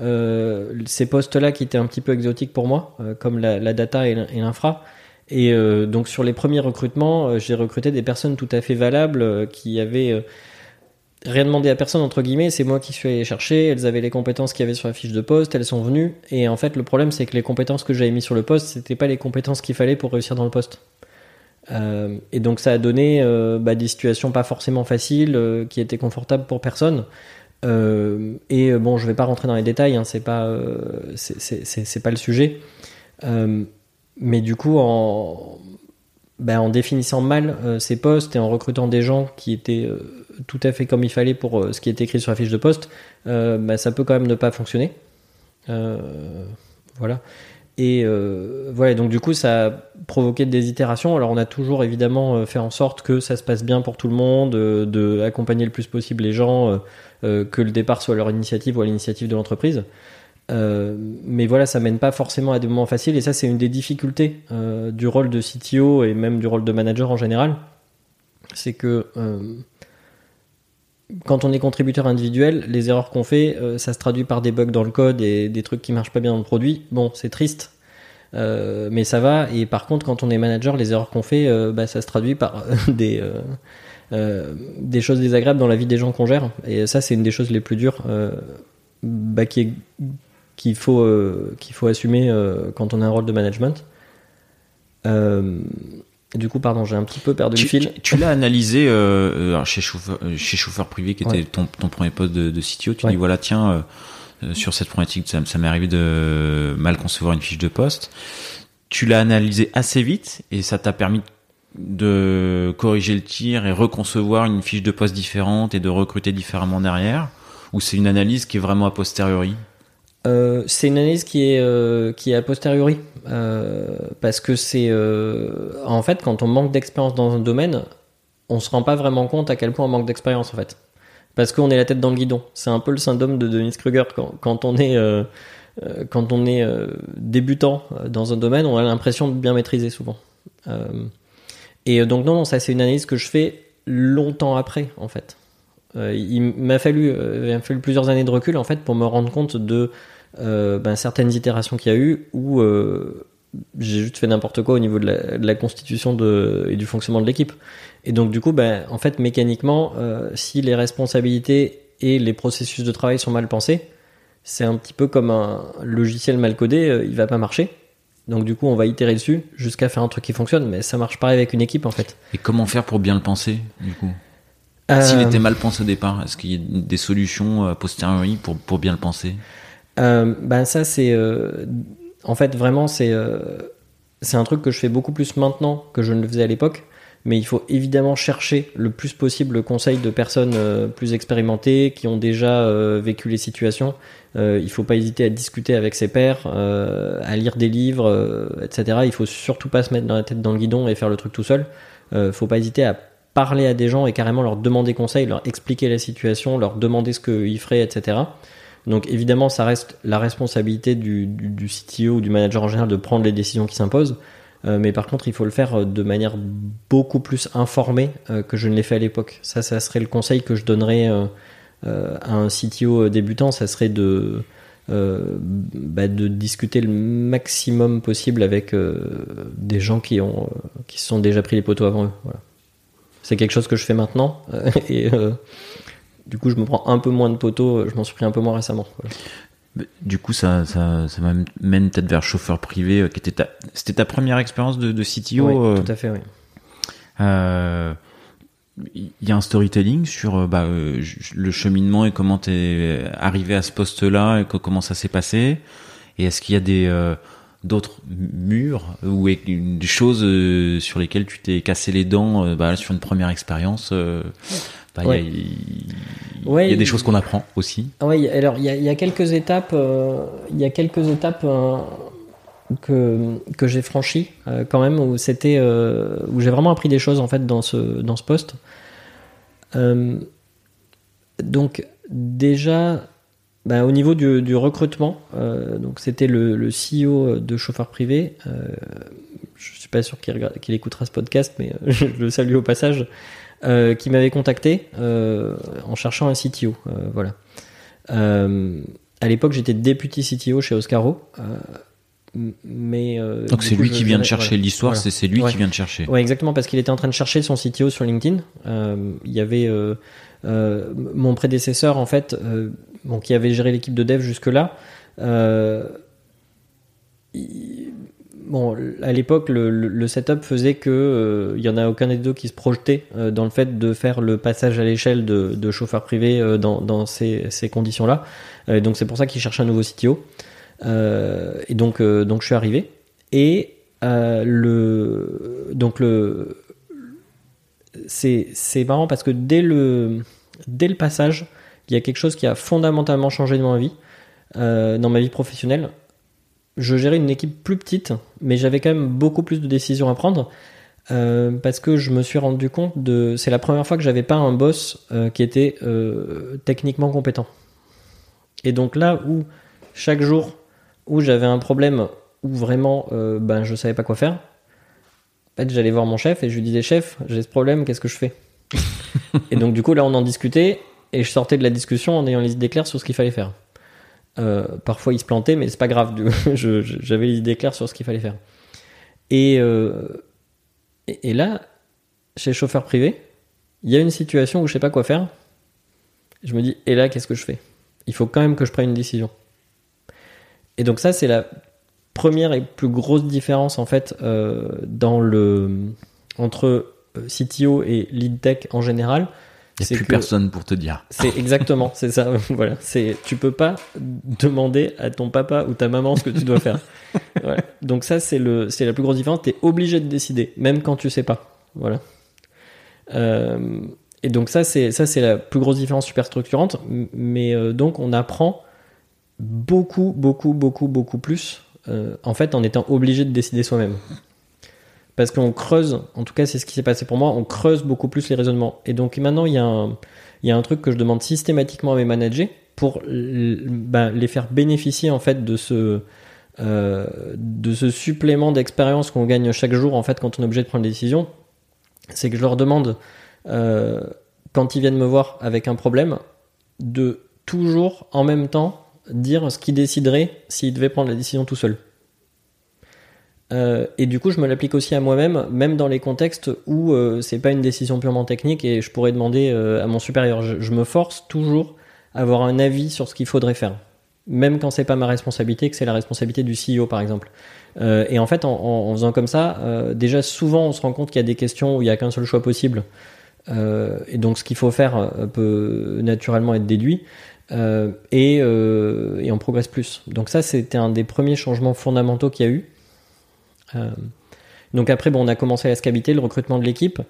euh, ces postes-là qui étaient un petit peu exotiques pour moi, euh, comme la, data et l'in- et l'infra. Et donc sur les premiers recrutements, j'ai recruté des personnes tout à fait valables qui avaient rien demandé à personne entre guillemets. C'est moi qui suis allé chercher. Elles avaient les compétences qu'il y avait sur la fiche de poste. Elles sont venues. Et en fait, le problème c'est que les compétences que j'avais mis sur le poste, c'était pas les compétences qu'il fallait pour réussir dans le poste. Euh, et donc ça a donné euh, bah, des situations pas forcément faciles, euh, qui étaient confortables pour personne. Et bon, je vais pas rentrer dans les détails, hein, c'est pas, c'est- pas le sujet. Mais du coup, en, bah, définissant mal ces postes et en recrutant des gens qui étaient tout à fait comme il fallait pour ce qui était écrit sur la fiche de poste, bah, ça peut quand même ne pas fonctionner. Voilà. Et euh, voilà, donc du coup, ça a provoqué des itérations. Alors, on a toujours évidemment euh, fait en sorte que ça se passe bien pour tout le monde, euh, de accompagner le plus possible les gens, euh, euh, que le départ soit leur initiative ou à l'initiative de l'entreprise. Mais voilà, ça mène pas forcément à des moments faciles. Et ça, c'est une des difficultés du rôle de CTO et même du rôle de manager en général. C'est que quand on est contributeur individuel, les erreurs qu'on fait, euh, ça se traduit par des bugs dans le code et des trucs qui marchent pas bien dans le produit. Bon, c'est triste, euh, mais ça va. Et par contre, quand on est manager, les erreurs qu'on fait, euh, bah, ça se traduit par des choses désagréables dans la vie des gens qu'on gère. Et ça, c'est une des choses les plus dures bah, qu'il faut qu'il faut assumer quand on a un rôle de management. Du coup, pardon, j'ai un petit peu perdu Tu, le fil. tu- tu l'as analysé euh, euh, alors chez chauffeur, euh, chez chauffeur privé qui était Ouais. ton, ton premier poste de, de CTO. Tu Ouais. dis voilà tiens euh, sur cette problématique ça, ça m'est arrivé de mal concevoir une fiche de poste. Tu l'as analysé assez vite et ça t'a permis de corriger le tir et reconcevoir une fiche de poste différente et de recruter différemment derrière? Ou c'est une analyse qui est vraiment a posteriori? Euh, c'est une analyse qui est euh, qui est a posteriori euh, parce que c'est en fait quand on manque d'expérience dans un domaine, on se rend pas vraiment compte à quel point on manque d'expérience en fait parce qu'on est la tête dans le guidon. C'est un peu le syndrome de Dennis Kruger quand, quand on est quand on est débutant dans un domaine, on a l'impression de bien maîtriser souvent. Et donc non, non, ça c'est une analyse que je fais longtemps après en fait. Il m'a fallu, il fallu plusieurs années de recul en fait pour me rendre compte de euh, ben, certaines itérations qu'il y a eu où euh, j'ai juste fait n'importe quoi au niveau de la, de la constitution de, et du fonctionnement de l'équipe. Et donc du coup, ben, en fait, mécaniquement, euh, si les responsabilités et les processus de travail sont mal pensés, c'est un petit peu comme un logiciel mal codé, il va pas marcher. Donc du coup, on va itérer dessus jusqu'à faire un truc qui fonctionne, mais ça marche pareil avec une équipe en fait. Et comment faire pour bien le penser du coup? S'il était mal pensé au départ, est-ce qu'il y a des solutions a posteriori pour, pour bien le penser? Euh, ben ça c'est euh, en fait vraiment c'est euh, c'est un truc que je fais beaucoup plus maintenant que je ne le faisais à l'époque. Mais il faut évidemment chercher le plus possible le conseil de personnes plus expérimentées qui ont déjà vécu les situations. Il faut pas hésiter à discuter avec ses pairs à lire des livres etc il faut surtout pas se mettre dans la tête dans le guidon et faire le truc tout seul. Euh, faut pas hésiter à parler à des gens et carrément leur demander conseil leur expliquer la situation leur demander ce qu'ils feraient etc donc évidemment, ça reste la responsabilité du, CTO ou du manager en général de prendre les décisions qui s'imposent. Euh, mais par contre, il faut le faire euh, de manière beaucoup plus informée euh, que je ne l'ai fait à l'époque. Ça, ça serait le conseil que je donnerais à un CTO débutant. Ça serait de bah, de discuter le maximum possible avec des gens qui ont qui se sont déjà pris les poteaux avant eux. C'est quelque chose que je fais maintenant et du coup je me prends un peu moins de poteaux. Je m'en suis pris un peu moins récemment. Du coup, ça, ça, ça m'amène peut-être vers chauffeur privé, qui était ta, c'était ta première expérience de, de CTO. Oui, tout à fait, oui. Euh, il y a un storytelling sur euh, bah, euh, le cheminement et comment tu es arrivé à ce poste-là et comment ça s'est passé? Et est-ce qu'il y a des euh, d'autres murs ou des choses sur lesquelles tu t'es cassé les dents bah, sur une première expérience Il y, a des choses qu'on apprend aussi. Oui, alors il y a, y a, quelques étapes. Il y a quelques étapes que, que j'ai franchi euh, quand même où c'était euh, où j'ai vraiment appris des choses en fait dans ce dans ce poste euh, donc déjà bah, au niveau du, du recrutement donc c'était le, le, CEO de chauffeur privé je suis pas sûr qu'il qu'il écoutera ce podcast mais je le salue au passage qui m'avait contacté en cherchant un CTO voilà à l'époque j'étais député CTO chez Oscaro mais euh, donc c'est lui qui vient de chercher l'histoire, c'est lui qui vient de chercher. Ouais, exactement parce qu'il était en train de chercher son CTO sur LinkedIn. Euh, il y avait euh, mon prédécesseur en fait, bon, qui avait géré l'équipe de dev jusque là. Bon, à l'époque, le, setup faisait que il y en a aucun des deux qui se projetait dans le fait de faire le passage à l'échelle de, chauffeur privé dans, dans ces, conditions-là. donc c'est pour ça qu'il cherche un nouveau CTO. Euh, et donc, euh, donc je suis arrivé. Et euh, le, donc le, c'est, c'est marrant parce que dès le, dès le passage, il y a quelque chose qui a fondamentalement changé dans ma vie, dans ma vie professionnelle. Je gérais une équipe plus petite, mais j'avais quand même beaucoup plus de décisions à prendre. parce que je me suis rendu compte de. C'est la première fois que j'avais pas un boss qui était techniquement compétent. Et donc là où chaque jour où j'avais un problème où vraiment euh, ben, je savais pas quoi faire, en fait, j'allais voir mon chef et je lui disais Chef, j'ai ce problème, qu'est-ce que je fais? Et donc, du coup, là, on en discutait et je sortais de la discussion en ayant les idées claires sur ce qu'il fallait faire. Euh, parfois, il se plantait, mais c'est pas grave, j'avais les idées claires sur ce qu'il fallait faire. Euh, et, et, là, chez chauffeur privé, il y a une situation où je sais pas quoi faire. Je me dis, et là, qu'est-ce que je fais? Il faut quand même que je prenne une décision. Et donc ça, c'est la première et plus grosse différence en fait euh, dans le entre CTO et lead tech en général. Il n'y a plus personne pour te dire. C'est exactement, c'est ça. voilà, c'est tu peux pas demander à ton papa ou ta maman ce que tu dois faire. Donc ça, c'est le, c'est la plus grosse différence. Tu es obligé de décider, même quand tu sais pas. Voilà. Euh, et donc ça, c'est ça, c'est la plus grosse différence super structurante. Mais euh, donc on apprend beaucoup, beaucoup, beaucoup, beaucoup plus, euh, en fait, en étant obligé de décider soi-même. Parce qu'on creuse, en tout cas, c'est ce qui s'est passé pour moi, on creuse beaucoup plus les raisonnements. Et donc maintenant, il y, a un, il y a un truc que je demande systématiquement à mes managers pour ben, les faire bénéficier, en fait, de ce, euh, de ce supplément d'expérience qu'on gagne chaque jour, en fait, quand on est obligé de prendre des décisions. C'est que je leur demande, euh, quand ils viennent me voir avec un problème, de toujours, en même temps, dire ce qu'il déciderait s'il devait prendre la décision tout seul. Euh, et du coup, je me l'applique aussi à moi-même, même dans les contextes où euh, c'est pas une décision purement technique et je pourrais demander euh, à mon supérieur. Je, me force toujours à avoir un avis sur ce qu'il faudrait faire, même quand c'est pas ma responsabilité, que c'est la responsabilité du CEO par exemple. et en fait, en, faisant comme ça, déjà souvent on se rend compte qu'il y a des questions où il y a qu'un seul choix possible. et donc, ce qu'il faut faire peut naturellement être déduit. Euh, euh, et, on progresse plus. Donc ça, c'était un des premiers changements fondamentaux qu'il y a eu. Euh, donc après, bon, on a commencé à la scabité, le recrutement de l'équipe.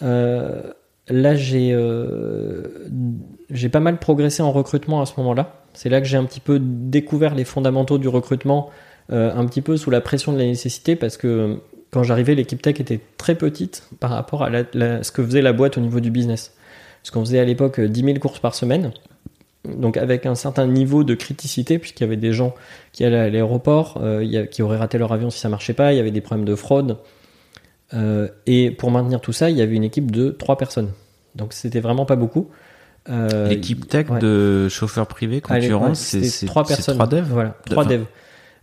là, j'ai j'ai pas mal progressé en recrutement à ce moment-là. C'est là que j'ai un petit peu découvert les fondamentaux du recrutement, un petit peu sous la pression de la nécessité, parce que quand j'arrivais, l'équipe tech était très petite par rapport à ce que faisait la boîte au niveau du business. Parce qu'on faisait à l'époque 10 000 courses par semaine donc avec un certain niveau de criticité, puisqu'il y avait des gens qui allaient à l'aéroport, euh, qui auraient raté leur avion si ça marchait pas, il y avait des problèmes de fraude. Euh, et pour maintenir tout ça, il y avait une équipe de trois personnes. Donc c'était vraiment pas beaucoup. Euh, L'équipe tech ouais. de chauffeurs privés, concurrence, c'est trois personnes. trois devs Voilà, trois devs.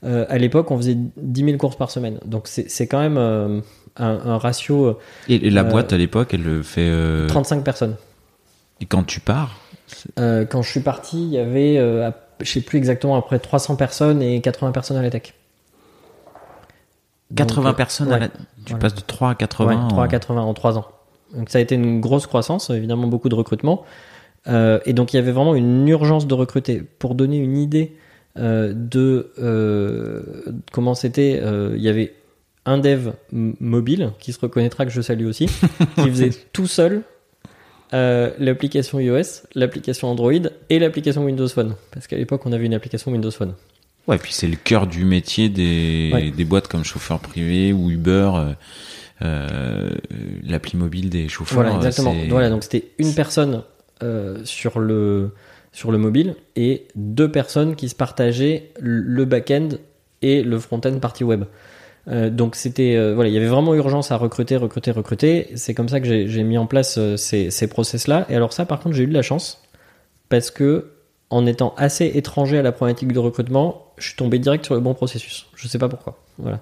Euh, à l'époque, on faisait 10 000 courses par semaine. Donc c'est quand même un, un ratio Et, et la boîte à l'époque, elle le fait. euh, 35 personnes. Et quand tu pars, Euh, quand je suis parti, il y avait, euh, je sais plus exactement, après 300 personnes et 80 personnes à la tech. 80 Donc, euh, personnes, ouais, à la- tu voilà. passes de 3 à 80. Ouais, 3 à en- 80 en 3 ans. Donc ça a été une grosse croissance, évidemment beaucoup de recrutement. Euh, et donc il y avait vraiment une urgence de recruter. Pour donner une idée euh, de euh, comment c'était, euh, il y avait un dev mobile qui se reconnaîtra que je salue aussi, qui faisait tout seul euh, l'application iOS, l'application Android et l'application Windows Phone. Parce qu'à l'époque on avait une application Windows Phone. Ouais, puis c'est le cœur du métier des, Ouais. des boîtes comme chauffeur privé ou Uber, euh, euh, l'appli mobile des chauffeurs. Voilà, exactement. Voilà, donc c'était une personne euh, sur le sur le mobile et deux personnes qui se partageaient le back-end et le front-end partie web. Euh, donc c'était euh, voilà, il y avait vraiment urgence à recruter, recruter, recruter. C'est comme ça que j'ai mis en place euh, ces, ces process-là. Et alors ça, par contre, j'ai eu de la chance parce que en étant assez étranger à la problématique de recrutement, je suis tombé direct sur le bon processus. Je sais pas pourquoi. Voilà.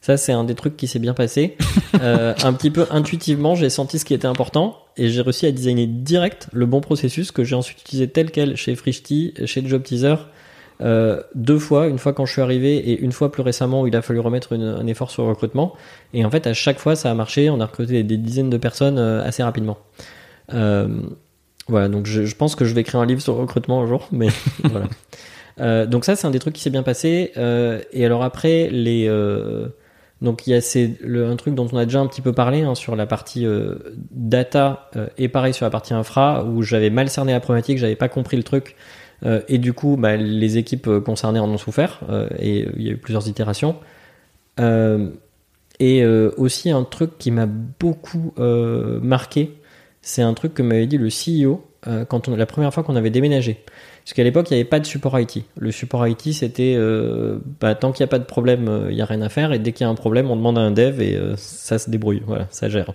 Ça, c'est un des trucs qui s'est bien passé. Un petit peu intuitivement, j'ai senti ce qui était important et j'ai réussi à designer direct le bon processus que j'ai ensuite utilisé tel quel chez Frishti, chez Job Teaser, euh, deux fois, une fois quand je suis arrivé et une fois plus récemment où il a fallu remettre un effort sur le recrutement. Et en fait, à chaque fois, ça a marché. On a recruté des dizaines de personnes euh, assez rapidement. Euh, voilà, donc je, pense que je vais écrire un livre sur le recrutement un jour, mais voilà. Donc ça, c'est un des trucs qui s'est bien passé. Et alors après, les donc il y a ces, un truc dont on a déjà un petit peu parlé hein, sur la partie data et pareil sur la partie infra où j'avais mal cerné la problématique, j'avais pas compris le truc et du coup bah, les équipes euh, concernées en ont souffert euh, et euh, il y a eu plusieurs itérations. Euh, et euh, aussi un truc qui m'a beaucoup euh, marqué, c'est un truc que m'avait dit le CEO euh, quand la première fois qu'on avait déménagé. Parce qu'à l'époque, il n'y avait pas de support IT. Le support IT, c'était euh, bah, tant qu'il n'y a pas de problème, euh, il n'y a rien à faire. Et dès qu'il y a un problème, on demande à un dev et euh, ça se débrouille. Voilà, ça gère.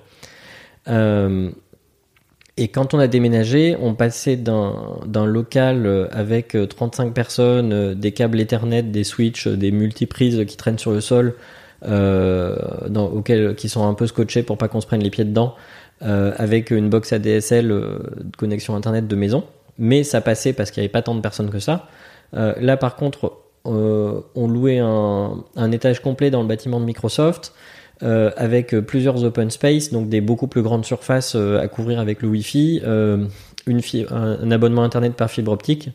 Euh, et quand on a déménagé, on passait d'un local euh, avec euh, 35 personnes, euh, des câbles Ethernet, des switches, euh, des multiprises qui traînent sur le sol, euh, qui sont un peu scotchés pour pas qu'on se prenne les pieds dedans, euh, avec une box ADSL euh, de connexion Internet de maison. Mais ça passait parce qu'il n'y avait pas tant de personnes que ça. Euh, là, par contre, euh, on louait un étage complet dans le bâtiment de Microsoft euh, avec euh, plusieurs open space, donc des beaucoup plus grandes surfaces euh, à couvrir avec le Wi-Fi, une un, abonnement internet par fibre optique,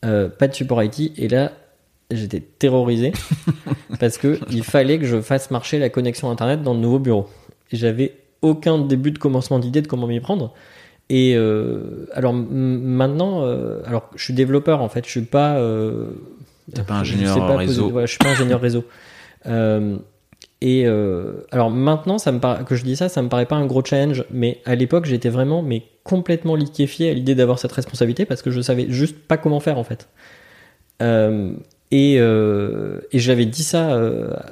pas de support IT. Et là, j'étais terrorisé parce que il fallait que je fasse marcher la connexion internet dans le nouveau bureau. Et j'avais aucun début de commencement d'idée de comment m'y prendre. Et euh, alors maintenant, euh, alors je suis développeur en fait, je suis pas. Euh, T'es pas je ingénieur sais pas réseau. poser- je suis pas ingénieur réseau. Et euh, alors maintenant, ça me paraît, que je dis ça, ça me paraît pas un gros challenge, mais à l'époque, j'étais vraiment mais complètement liquéfié à l'idée d'avoir cette responsabilité parce que je savais juste pas comment faire en fait. Euh, et, euh, et j'avais dit ça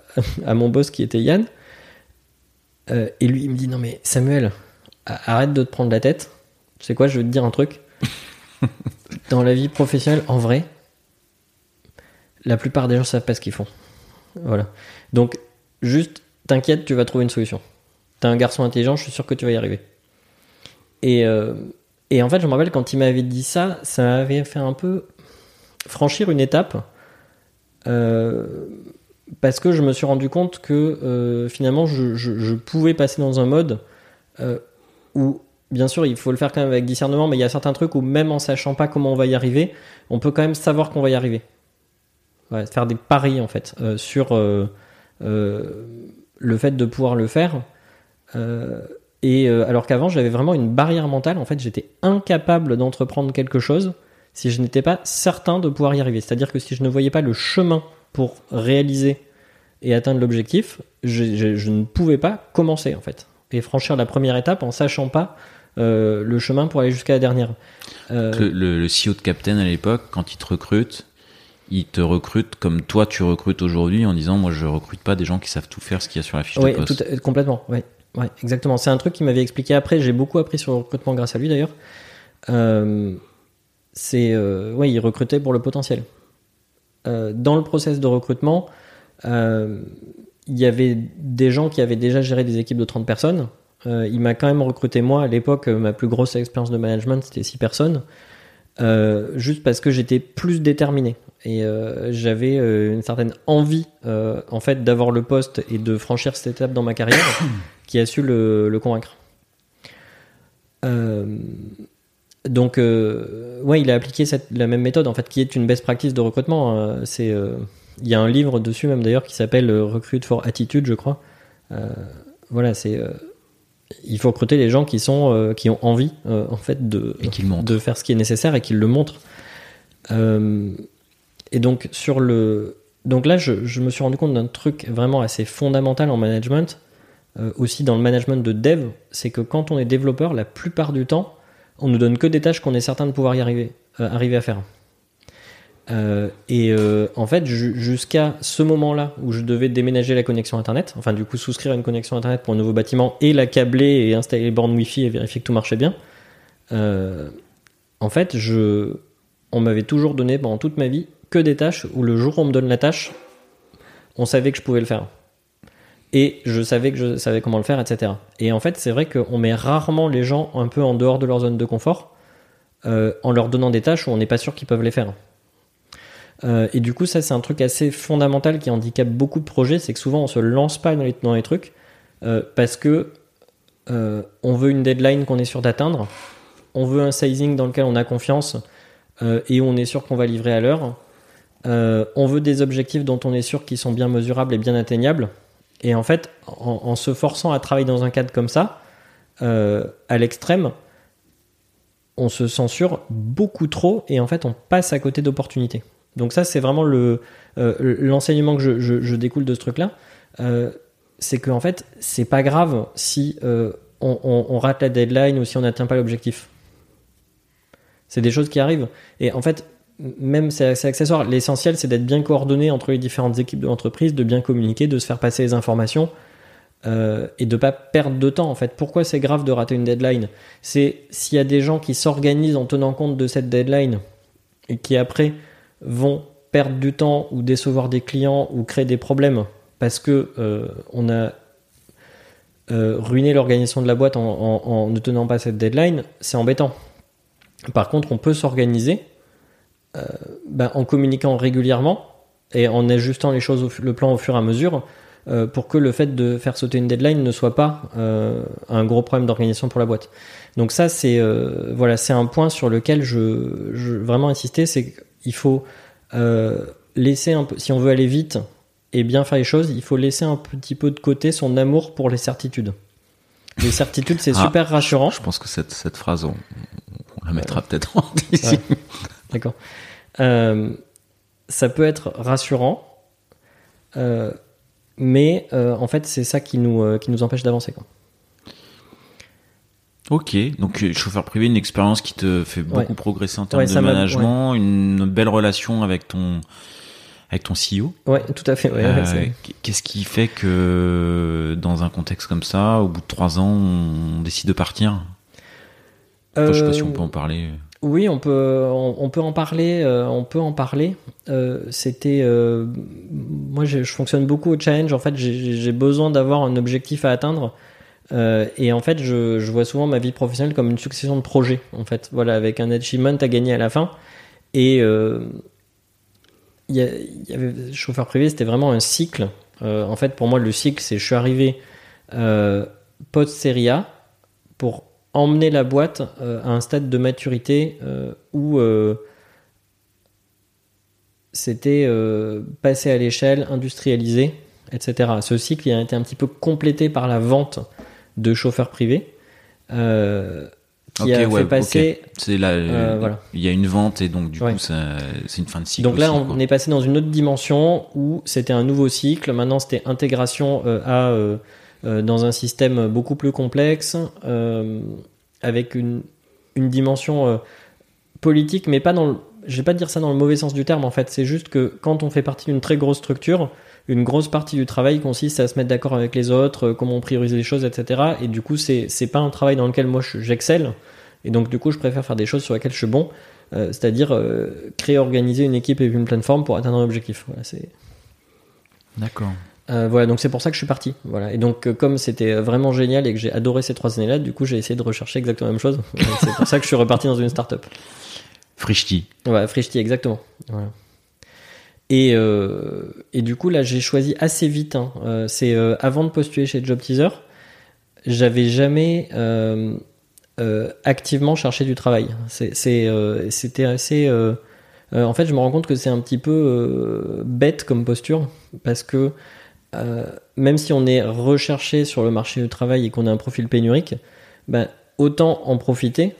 à mon boss qui était Yann. Et lui, il me dit Non, mais Samuel, arrête de te prendre la tête. Tu sais quoi, je vais te dire un truc. Dans la vie professionnelle, en vrai, la plupart des gens savent pas ce qu'ils font. Voilà. Donc, juste, t'inquiète, tu vas trouver une solution. T'es un garçon intelligent, je suis sûr que tu vas y arriver. Et, euh, et en fait, je me rappelle quand il m'avait dit ça, ça m'avait fait un peu franchir une étape. euh, parce que je me suis rendu compte que euh, finalement, je, pouvais passer dans un mode où, bien sûr, il faut le faire quand même avec discernement, mais il y a certains trucs où, même en sachant pas comment on va y arriver, on peut quand même savoir qu'on va y arriver. Faire des paris, en fait, sur le fait de pouvoir le faire. Euh, et euh, alors qu'avant, j'avais vraiment une barrière mentale. En fait, j'étais incapable d'entreprendre quelque chose si je n'étais pas certain de pouvoir y arriver. C'est-à-dire que si je ne voyais pas le chemin pour réaliser et atteindre l'objectif, je, ne pouvais pas commencer en fait et franchir la première étape en sachant pas euh, le chemin pour aller jusqu'à la dernière. Euh, le, le CEO de Captain à l'époque, quand il te recrute, il te recrute comme toi tu recrutes aujourd'hui en disant moi je recrute pas des gens qui savent tout faire ce qu'il y a sur la fiche Oui, de poste. tout complètement. Ouais, ouais, exactement. C'est un truc qu'il m'avait expliqué après. J'ai beaucoup appris sur le recrutement grâce à lui d'ailleurs. euh, c'est euh, ouais, ils recrutaient pour le potentiel. Euh, dans le process de recrutement, il y avait des gens qui avaient déjà géré des équipes de 30 personnes. Il m'a quand même recruté moi à l'époque. Ma plus grosse expérience de management, c'était 6 personnes. Euh, juste parce que j'étais plus déterminé et euh, j'avais euh, une certaine envie en fait d'avoir le poste et de franchir cette étape dans ma carrière qui a su le, convaincre. Donc ouais, il a appliqué la même méthode en fait qui est une best practice de recrutement. euh, c'est il y a un livre dessus même d'ailleurs qui s'appelle Recruit for Attitude, je crois. Voilà, c'est il faut recruter les gens qui sont euh, qui ont envie euh, en fait de de faire ce qui est nécessaire et qu'ils le montrent. Euh, et donc sur le donc là je, je me suis rendu compte d'un truc vraiment assez fondamental en management, aussi dans le management de dev, c'est que quand on est développeur, la plupart du temps, on nous donne que des tâches qu'on est certain de pouvoir y arriver, arriver à faire. Euh, et euh, en fait, ju- jusqu'à ce moment-là où je devais déménager la connexion internet, enfin du coup souscrire une connexion internet pour un nouveau bâtiment et la câbler et installer les bornes Wi-Fi et vérifier que tout marchait bien, euh, en fait, on m'avait toujours donné pendant toute ma vie que des tâches où le jour où on me donne la tâche, on savait que je pouvais le faire. Et je savais que je savais comment le faire, etc. Et en fait, c'est vrai qu'on met rarement les gens un peu en dehors de leur zone de confort en leur donnant des tâches où on n'est pas sûr qu'ils peuvent les faire. Euh, et du coup, ça, c'est un truc assez fondamental qui handicape beaucoup de projets, c'est que souvent on se lance pas dans les, trucs euh, parce que euh, on veut une deadline qu'on est sûr d'atteindre, on veut un sizing dans lequel on a confiance et on est sûr qu'on va livrer à l'heure. On veut des objectifs dont on est sûr qu'ils sont bien mesurables et bien atteignables. Et en fait, en, se forçant à travailler dans un cadre comme ça, à l'extrême, on se censure beaucoup trop et en fait on passe à côté d'opportunités. Donc ça c'est vraiment euh, l'enseignement que je, découle de ce truc-là, euh, c'est qu'en fait c'est pas grave si euh, on, rate la deadline ou si on n'atteint pas l'objectif. C'est des choses qui arrivent et en fait même c'est accessoire. L'essentiel c'est d'être bien coordonné entre les différentes équipes de l'entreprise, de bien communiquer, de se faire passer les informations. et de pas perdre de temps en fait. Pourquoi c'est grave de rater une deadline? C'est s'il y a des gens qui s'organisent en tenant compte de cette deadline et qui après vont perdre du temps ou décevoir des clients ou créer des problèmes parce que euh, on a euh, ruiné l'organisation de la boîte en, ne tenant pas cette deadline, c'est embêtant. Par contre, on peut s'organiser euh, ben, en communiquant régulièrement et en ajustant les choses, au le plan au fur et à mesure, pour que le fait de faire sauter une deadline ne soit pas un gros problème d'organisation pour la boîte. Donc ça, c'est voilà, c'est un point sur lequel je, je vraiment insister, c'est qu'il faut euh, laisser un peu, si on veut aller vite et bien faire les choses, il faut laisser un petit peu de côté son amour pour les certitudes. Les certitudes, c'est Ah, super rassurant. Je pense que cette, cette phrase, on, on la mettra peut-être en ici. Ouais. D'accord. Euh, ça peut être rassurant, euh, mais en fait, c'est ça qui nous, qui nous empêche d'avancer. quoi. Ok, donc euh, chauffeur privé, une expérience qui te fait beaucoup Ouais. progresser en termes Ouais, de management, une belle relation avec ton avec ton CEO. Ouais, tout à fait. Euh, Qu'est-ce qui fait que dans un contexte comme ça, au bout de trois ans, on décide de partir? Enfin, Je sais pas si on Euh, peut en parler. Oui, on peut, on, on peut en parler. euh, on peut en parler. Euh, C'était, euh, moi, je, je fonctionne beaucoup au challenge. En fait, j'ai besoin d'avoir un objectif à atteindre. Euh, et en fait, je, vois souvent ma vie professionnelle comme une succession de projets. En fait, voilà, avec un achievement à gagner à la fin. Et euh, chauffeur privé, c'était vraiment un cycle. Euh, en fait, pour moi, le cycle, c'est je suis arrivé post série A pour emmener la boîte à un stade de maturité où c'était passer à l'échelle, industrialiser, etc. Ce cycle il a été un petit peu complété par la vente de chauffeurs privés, euh, qui a ouais, fait passer. C'est là, Euh, voilà. il y a une vente et donc du Ouais. coup, c'est une fin de cycle. Donc là, aussi, on quoi. est passé dans une autre dimension où c'était un nouveau cycle. Maintenant, c'était intégration euh, à euh, euh, dans un système beaucoup plus complexe, euh, avec une, une dimension euh, politique, mais pas dans le. Je vais pas dire ça dans le mauvais sens du terme. En fait, c'est juste que quand on fait partie d'une très grosse structure, une grosse partie du travail consiste à se mettre d'accord avec les autres, euh, comment on priorise les choses, etc. Et du coup, c'est c'est pas un travail dans lequel moi je- j'excelle. Et donc, du coup, je préfère faire des choses sur lesquelles je suis bon, euh, c'est-à-dire euh, créer, organiser une équipe et une plateforme pour atteindre un objectif. Voilà, c'est. D'accord. Euh, voilà, donc c'est pour ça que je suis parti. Voilà, et donc euh, comme c'était vraiment génial et que j'ai adoré ces trois années-là, du coup j'ai essayé de rechercher exactement la même chose. C'est pour ça que je suis reparti dans une startup. Frishti. Ouais, Frishti, exactement. Voilà. Et, euh, et du coup là j'ai choisi assez vite. Hein. Euh, c'est euh, avant de postuler chez Job Teaser, j'avais jamais activement cherché du travail. C'était assez. en fait, je me rends compte que c'est un petit peu bête comme posture parce que même si on est recherché sur le marché du travail et qu'on a un profil pénurique, ben, autant en profiter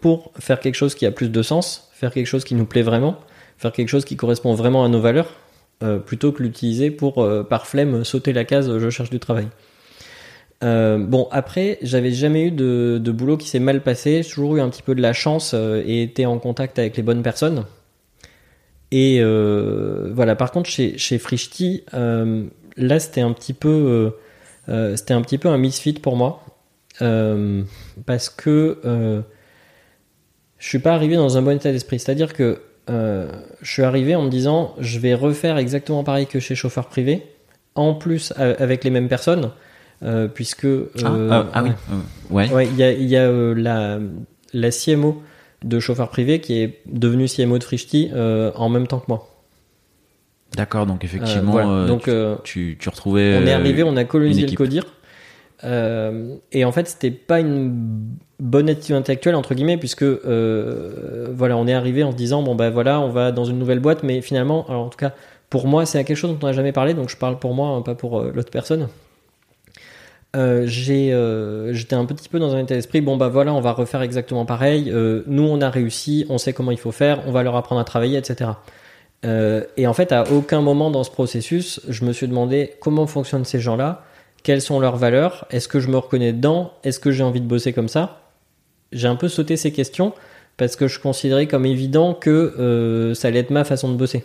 pour faire quelque chose qui a plus de sens, faire quelque chose qui nous plaît vraiment, faire quelque chose qui correspond vraiment à nos valeurs, euh, plutôt que l'utiliser pour, euh, par flemme, sauter la case je cherche du travail. Euh, bon, après, j'avais jamais eu de, de boulot qui s'est mal passé. J'ai toujours eu un petit peu de la chance et été en contact avec les bonnes personnes. Et voilà. Par contre, chez chez Frishti, là, c'était un petit peu, c'était un petit peu un misfit pour moi parce que je suis pas arrivé dans un bon état d'esprit. C'est-à-dire que euh, je suis arrivé en me disant, je vais refaire exactement pareil que chez chauffeur privé, en plus avec les mêmes personnes, euh, puisque euh, Ah, ah, ah oui. Ouais. Ouais, il y a, y a la, la CMO de chauffeur privé qui est devenue CMO de Frishti en même temps que moi. D'accord, donc effectivement, voilà. Donc, tu, tu, tu retrouvais. on est arrivé, on a colonisé le. CODIR. Euh, et en fait, c'était pas une bonne attitude intellectuelle entre guillemets, puisque euh, voilà, on est arrivé en se disant bon ben voilà, on va dans une nouvelle boîte, mais finalement, alors en tout cas pour moi, c'est quelque chose dont on n'a jamais parlé, donc je parle pour moi, hein, pas pour euh, l'autre personne. J'étais un petit peu dans un état d'esprit. Bon bah voilà, on va refaire exactement pareil. Nous, on a réussi, on sait comment il faut faire, on va leur apprendre à travailler, etc. Et en fait, à aucun moment dans ce processus, je me suis demandé comment fonctionnent ces gens-là, quelles sont leurs valeurs, est-ce que je me reconnais dedans, est-ce que j'ai envie de bosser comme ça. J'ai un peu sauté ces questions parce que je considérais comme évident que euh, ça allait être ma façon de bosser.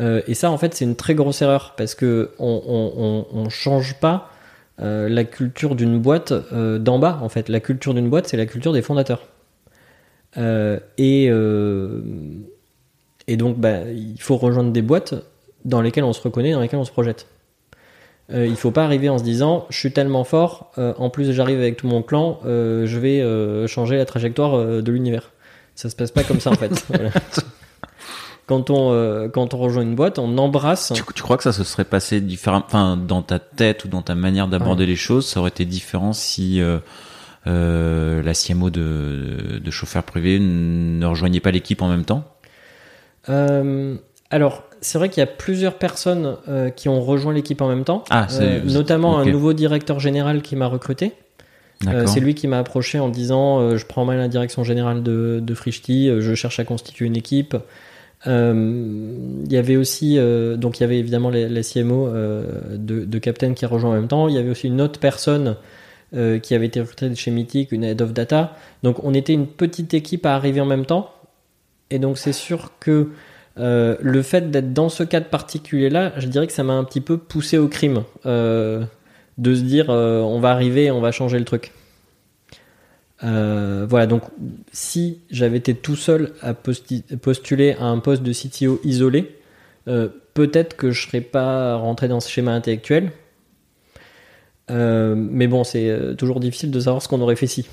Euh, et ça, en fait, c'est une très grosse erreur parce que on, change pas euh, la culture d'une boîte d'en bas. En fait, la culture d'une boîte, c'est la culture des fondateurs. Et et donc, bah, il faut rejoindre des boîtes dans lesquelles on se reconnaît, dans lesquelles on se projette. Euh, il faut pas arriver en se disant, je suis tellement fort, euh, en plus j'arrive avec tout mon clan, euh, je vais euh, changer la trajectoire euh, de l'univers. Ça se passe pas comme ça en fait. Voilà. Quand on, euh, quand on rejoint une boîte, on embrasse. Tu, tu crois que ça se serait passé différent, enfin, dans ta tête ou dans ta manière d'aborder les choses, ça aurait été différent si euh, euh, la CMO de, de chauffeur privé ne rejoignait pas l'équipe en même temps? Euh, alors, c'est vrai qu'il y a plusieurs personnes euh, qui ont rejoint l'équipe en même temps, Ah, c'est- Euh, notamment un nouveau directeur général qui m'a recruté. Euh, c'est lui qui m'a approché en disant euh, je prends mal la direction générale de, de Frishti, je cherche à constituer une équipe. Il y avait aussi donc il y avait évidemment la, la CMO de, de Captain qui a rejoint en même temps. Il y avait aussi une autre personne euh, qui avait été recrutée de chez Mythic, une head of data. Donc on était une petite équipe à arriver en même temps. Et donc c'est sûr que euh, le fait d'être dans ce cadre particulier-là, je dirais que ça m'a un petit peu poussé au crime. Euh, de se dire euh, on va arriver, on va changer le truc. Voilà, donc si j'avais été tout seul à postuler à un poste de CTO isolé, peut-être que je serais pas rentré dans ce schéma intellectuel. Mais bon, c'est toujours difficile de savoir ce qu'on aurait fait si.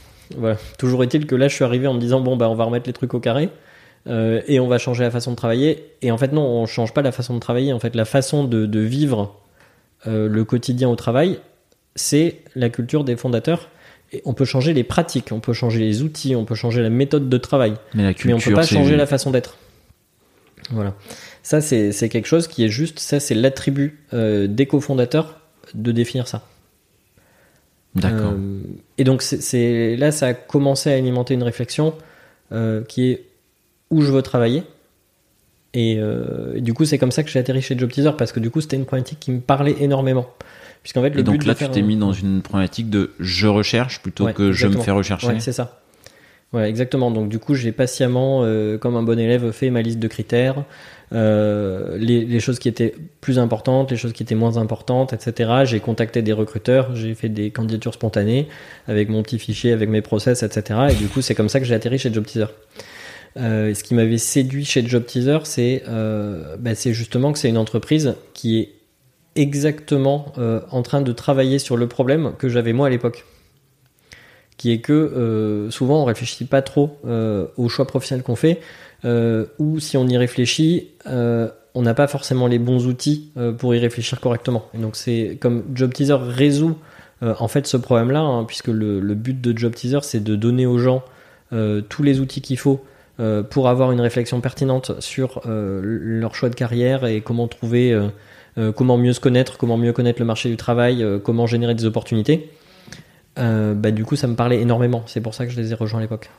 Toujours est-il que là, je suis arrivé en me disant bon, bah, on va remettre les trucs au carré euh, et on va changer la façon de travailler. Et en fait, non, on change pas la façon de travailler. En fait, la façon de, de vivre euh, le quotidien au travail, c'est la culture des fondateurs. Et on peut changer les pratiques, on peut changer les outils, on peut changer la méthode de travail, Mais la mais culture, on peut pas changer la façon d'être. Voilà. Ça, c'est quelque chose qui est juste, ça, c'est l'attribut euh, des cofondateurs de définir ça. D'accord. Euh, et donc, c'est- c'est là, ça a commencé à alimenter une réflexion euh, qui est où je veux travailler. Et, euh, et du coup, c'est comme ça que j'ai atterri chez Job Teaser parce que du coup, c'était une problématique qui me parlait énormément. Puisqu'en fait, le Et donc but là, de tu t'es un- mis dans une problématique de je recherche plutôt Ouais, que je me fais rechercher. Ouais, c'est ça. Voilà, exactement. Donc du coup, j'ai patiemment, euh, comme un bon élève, fait ma liste de critères, euh, les, les, choses qui étaient plus importantes, les choses qui étaient moins importantes, etc. J'ai contacté des recruteurs, j'ai fait des candidatures spontanées avec mon petit fichier, avec mes process, etc. Et du coup, c'est comme ça que j'ai atterri chez JobTeaser. Euh, ce qui m'avait séduit chez JobTeaser, c'est euh, bah, c'est justement que c'est une entreprise qui est exactement euh, en train de travailler sur le problème que j'avais moi à l'époque qui est que souvent on réfléchit pas trop aux choix professionnels qu'on fait, ou si on y réfléchit, on n'a pas forcément les bons outils pour y réfléchir correctement. Et donc c'est comme Job Teaser résout en fait ce problème-là, hein, puisque le, le, but de Job Teaser c'est de donner aux gens tous les outils qu'il faut pour avoir une réflexion pertinente sur leur choix de carrière et comment trouver, comment mieux se connaître, comment mieux connaître le marché du travail, comment générer des opportunités. Euh, bah, du coup, ça me parlait énormément. C'est pour ça que je les ai rejoints à l'époque.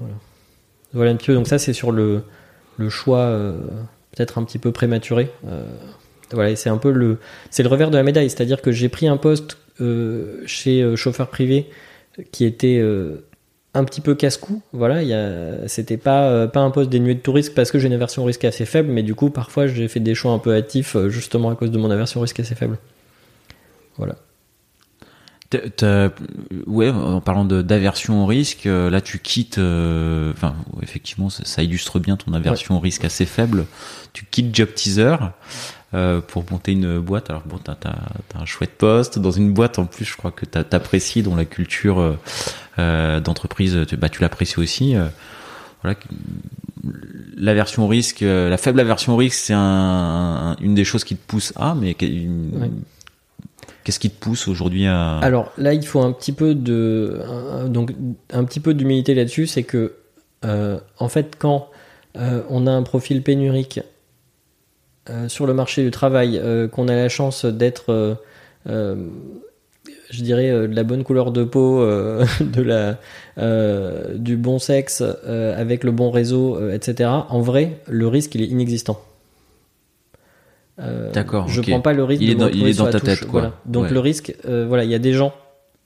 Voilà. un petit peu. Donc, ça, c'est sur le, le choix euh, peut-être un petit peu prématuré. Euh, voilà, c'est un peu le, c'est le revers de la médaille. C'est-à-dire que j'ai pris un poste chez chauffeur privé qui était un petit peu casse-cou. Voilà, c'était pas, pas un poste dénué de tout risque parce que j'ai une aversion risque assez faible, mais du coup, parfois, j'ai fait des choix un peu hâtifs justement à cause de mon aversion risque assez faible. Voilà. Ouais, en parlant d'aversion au risque, euh, là tu quittes, euh, enfin effectivement ça, illustre bien ton aversion au risque assez faible. Tu quittes Job Teaser euh, pour monter une boîte. Alors bon, t'as as, un chouette poste dans une boîte en plus, je crois que t'apprécies dont la culture euh, d'entreprise, bah, tu l'apprécies aussi. voilà, l'aversion au risque, la faible aversion au risque, c'est un, une des choses qui te pousse à, mais une, Qu'est-ce qui te pousse aujourd'hui à Alors là, il faut un petit peu de donc un petit peu d'humilité là-dessus, c'est que euh, en fait, quand euh, on a un profil pénurique euh, sur le marché du travail, qu'on a la chance d'être je dirais de la bonne couleur de peau, de la, du bon sexe, avec le bon réseau, etc. En vrai, le risque il est inexistant. Euh, D'accord. Je prends pas le risque. Il est dans, il est dans ta tête, quoi. Donc le risque, euh, voilà, il y a des gens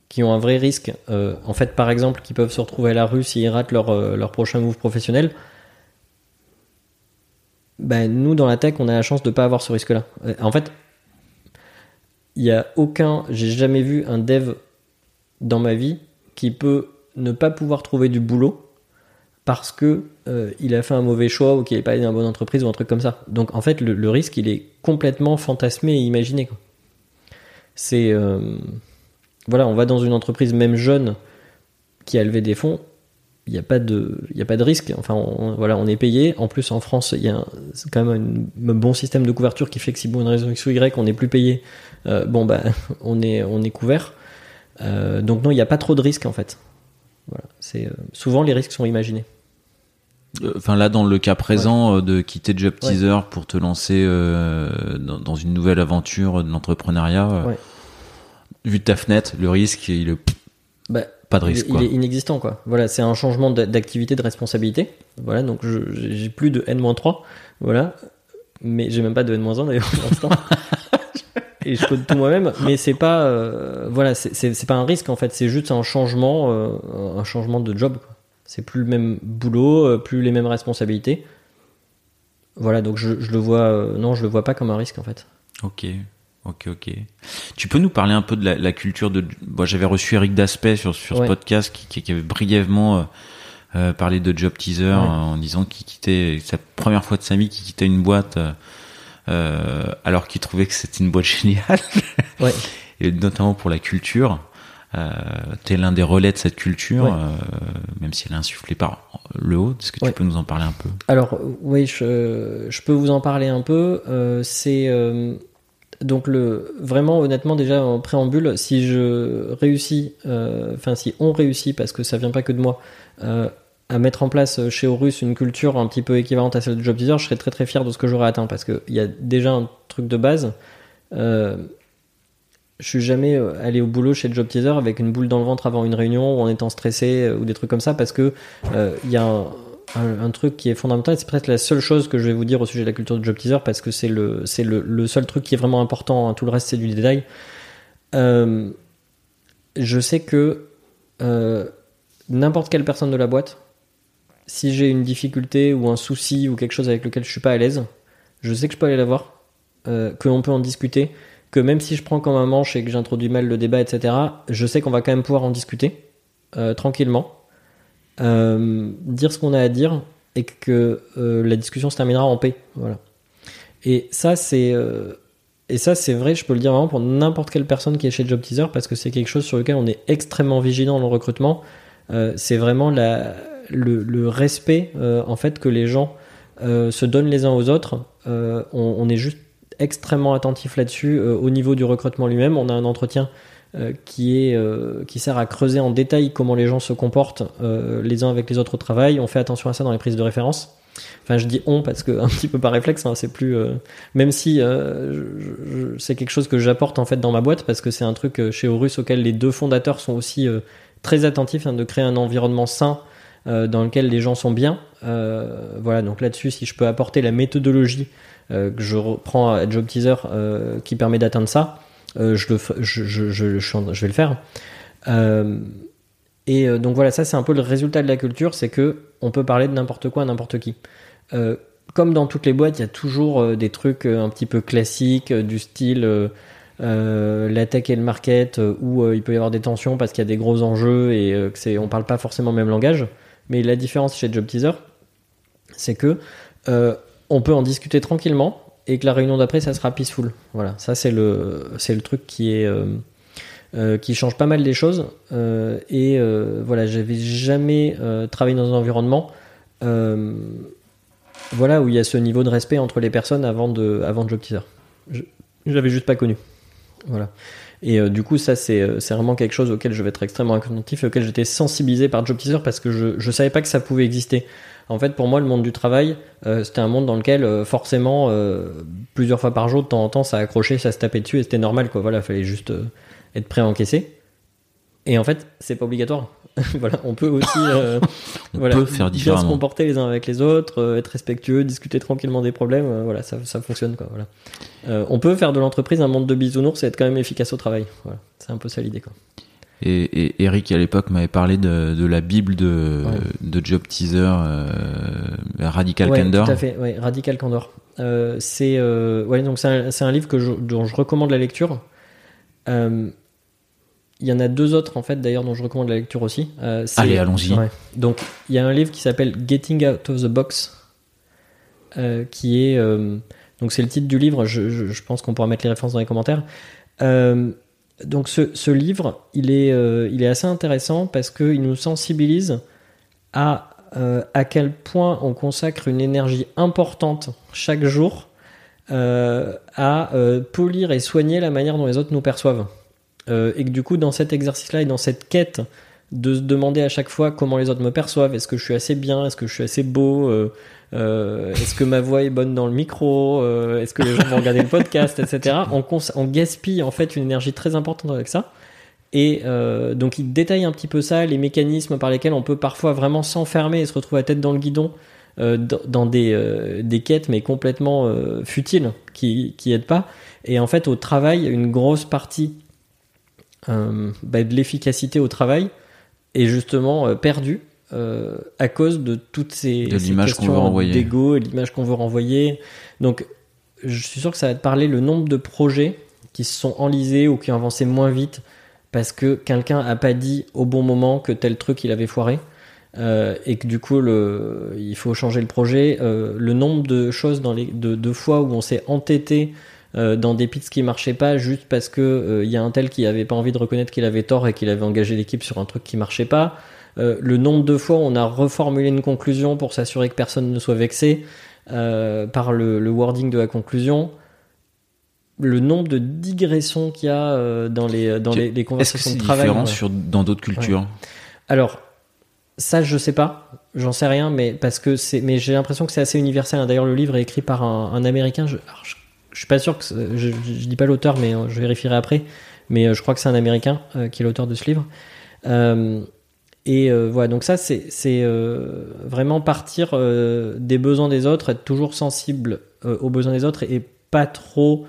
qui ont un vrai risque, euh, en fait, par exemple, qui peuvent se retrouver à la rue s'ils ratent leur, leur prochain move professionnel. Ben, nous, dans la tech, on a la chance de pas avoir ce risque-là. En fait, il y a aucun, j'ai jamais vu un dev dans ma vie qui peut ne pas pouvoir trouver du boulot parce que euh, il a fait un mauvais choix ou qu'il n'est pas allé dans une bonne entreprise ou un truc comme ça. Donc en fait, le, risque, il est complètement fantasmé et imaginé. C'est euh, voilà, on va dans une entreprise même jeune qui a levé des fonds, il n'y a pas de, a pas de risque. Enfin, on, voilà, on est payé. En plus, en France, il y a quand même un, bon système de couverture qui fait que si pour une raison X ou Y, on n'est plus payé, euh, bon bah, on est, on est couvert. donc non, il n'y a pas trop de risques en fait. C'est souvent les risques sont imaginés. Euh, enfin là, dans le cas présent, euh, de quitter Job Teaser pour te lancer euh, dans, une nouvelle aventure de l'entrepreneuriat, vu de ta fenêtre, le risque, il est bah, pas de risque. Il, est inexistant, quoi. Voilà, c'est un changement d'activité, de responsabilité. Voilà, donc j'ai plus de N-3, voilà, mais j'ai même pas de N-1 d'ailleurs pour l'instant. et je code tout moi-même, mais c'est pas, voilà, c'est pas un risque en fait, c'est juste un changement, un changement de job. C'est plus le même boulot, euh, plus les mêmes responsabilités. Voilà, donc je, le vois, euh, non, je le vois pas comme un risque en fait. Ok, ok, ok. Tu peux nous parler un peu de la, culture de. J'avais reçu Eric Daspet sur, sur ce podcast qui, qui, avait brièvement euh, parlé de Job Teaser en disant qu'il quittait, sa première fois de sa vie, qu'il quittait une boîte alors qu'il trouvait que c'était une boîte géniale. Ouais. Et notamment pour la culture. Euh, tu es l'un des relais de cette culture, euh, même si elle est insufflée par le haut. Est-ce que tu peux nous en parler un peu? Alors, oui, je, je, peux vous en parler un peu. Euh, c'est donc le vraiment honnêtement déjà en préambule, si je réussis, enfin si on réussit, parce que ça vient pas que de moi, à mettre en place chez Horus une culture un petit peu équivalente à celle de Job Teaser, je serais très très fier de ce que j'aurais atteint parce qu'il y a déjà un truc de base. Je suis jamais euh, allé au boulot chez Job Teaser avec une boule dans le ventre avant une réunion ou en étant stressé euh, ou des trucs comme ça parce que euh, il y a un, truc qui est fondamental. C'est peut-être la seule chose que je vais vous dire au sujet de la culture de Job Teaser parce que c'est le c'est le, seul truc qui est vraiment important. Hein. Tout le reste c'est du détail. je sais que n'importe quelle personne de la boîte si j'ai une difficulté ou un souci ou quelque chose avec lequel je suis pas à l'aise, je sais que je peux aller la voir, que l'on peut en discuter, que même si je prends comme un manche et que j'introduis mal le débat, etc., je sais qu'on va quand même pouvoir en discuter euh, tranquillement, euh, dire ce qu'on a à dire et que euh, la discussion se terminera en paix. Voilà. Et ça, c'est et ça, c'est vrai, je peux le dire vraiment pour n'importe quelle personne qui est chez Job Teaser parce que c'est quelque chose sur lequel on est extrêmement vigilant dans le recrutement. C'est vraiment le, respect en fait que les gens se donnent les uns aux autres. On est juste extrêmement attentif là-dessus euh, au niveau du recrutement lui-même. On a un entretien euh, qui est euh, qui sert à creuser en détail comment les gens se comportent les uns avec les autres au travail. On fait attention à ça dans les prises de référence. Enfin, je dis on parce que un petit peu par réflexe, hein, c'est plus. même si c'est quelque chose que j'apporte en fait dans ma boîte parce que c'est un truc chez Horus auquel les deux fondateurs sont aussi très attentifs hein, de créer un environnement sain dans lequel les gens sont bien. Voilà, donc là-dessus, si je peux apporter la méthodologie que je reprends à Job Teaser euh, qui permet d'atteindre ça, euh, je, le, je, je, je, vais le faire. Euh, et euh, donc voilà, ça c'est un peu le résultat de la culture, c'est que on peut parler de n'importe quoi à n'importe qui. Euh, comme dans toutes les boîtes, il y a toujours euh, des trucs euh, un petit peu classiques euh, du style euh, euh, la tech et le market euh, où euh, il peut y avoir des tensions parce qu'il y a des gros enjeux et euh, que on parle pas forcément le même langage. Mais la différence chez Job Teaser, c'est que euh, on peut en discuter tranquillement et que la réunion d'après ça sera peaceful. Voilà, ça c'est le c'est le truc qui est euh, euh, qui change pas mal les choses. Euh, et voilà, j'avais jamais travaillé dans un environnement voilà où il y a ce niveau de respect entre les personnes avant de avant Job Teaser. Je, j'avais juste pas connu. Voilà. Et du coup, ça, c'est c'est vraiment quelque chose auquel je vais être extrêmement attentif et auquel j'étais sensibilisé par Job Teaser parce que je, je savais pas que ça pouvait exister. En fait, pour moi, le monde du travail, euh, c'était un monde dans lequel, euh, forcément, euh, plusieurs fois par jour, de temps en temps, ça accrochait, ça se tapait dessus et c'était normal, quoi. Voilà, fallait juste être prêt à encaisser. Et en fait, c'est pas obligatoire. voilà, on peut aussi On voilà, peut faire bien se comporter les uns avec les autres, être respectueux, discuter tranquillement des problèmes. voilà, ça, ça fonctionne, quoi. Voilà. On peut faire de l'entreprise un monde de bisounours et être quand même efficace au travail. Voilà, c'est un peu ça l'idée, quoi. Et, et Eric à l'époque m'avait parlé de, de la bible de, Ouais. de Job Teaser, euh, Radical ouais, Candor. Tout à fait, ouais, Radical Candor. Euh, c'est euh, ouais, donc c'est un, livre que je, dont je recommande la lecture. Il y en a deux autres en fait d'ailleurs dont je recommande la lecture aussi. Allez, allons-y. Donc il y a un livre qui s'appelle Getting Out of the Box, qui est donc c'est le titre du livre. Je, je- je pense qu'on pourra mettre les références dans les commentaires. Euh, donc ce, ce livre, il est, euh, il est assez intéressant parce qu'il nous sensibilise à euh, à quel point on consacre une énergie importante chaque jour euh, à polir et soigner la manière dont les autres nous perçoivent. Et que du coup, dans cet exercice-là et dans cette quête de se demander à chaque fois comment les autres me perçoivent, est-ce que je suis assez bien, est-ce que je suis assez beau, euh, est-ce que ma voix est bonne dans le micro, euh, est-ce que les gens vont regarder le podcast, etc. On, gaspille en fait une énergie très importante avec ça. Et euh, donc il détaille un petit peu ça, les mécanismes par lesquels on peut parfois vraiment s'enfermer et se retrouver à tête dans le guidon euh, dans, des, euh, des quêtes mais complètement futiles qui, qui aident pas. Et en fait au travail, une grosse partie bah, de l'efficacité au travail est justement perdue euh, à cause de toutes ces, De ces questions d'ego et l'image qu'on veut renvoyer. Donc je suis sûr que ça va te parler le nombre de projets qui se sont enlisés ou qui ont avancé moins vite parce que quelqu'un a pas dit au bon moment que tel truc il avait foiré euh, et que du coup le, il faut changer le projet. Euh, le nombre de choses dans les de, de fois où on s'est entêté euh, dans des pistes qui marchaient pas juste parce que il y a un tel qui avait pas envie de reconnaître qu'il avait tort et qu'il avait engagé l'équipe sur un truc qui marchait pas. Euh, le nombre de fois où on a reformulé une conclusion pour s'assurer que personne ne soit vexé euh, par le, le wording de la conclusion. Le nombre de digressions qu'il y a euh, dans les dans les, les Est-ce que conversations c'est de travail. différent ouais. sur, dans d'autres cultures? Alors, ça, je sais pas, j'en sais rien, mais parce que c'est, mais j'ai l'impression que c'est assez universel. hein. D'ailleurs, le livre est écrit par un, un américain. Je, alors, je, je suis pas sûr que je, je dis pas l'auteur, mais je vérifierai après. Mais je crois que c'est un américain euh, qui est l'auteur de ce livre. Euh, et euh, voilà, donc ça, c'est, euh, vraiment partir euh, des besoins des autres, être toujours sensible euh, aux besoins des autres et pas trop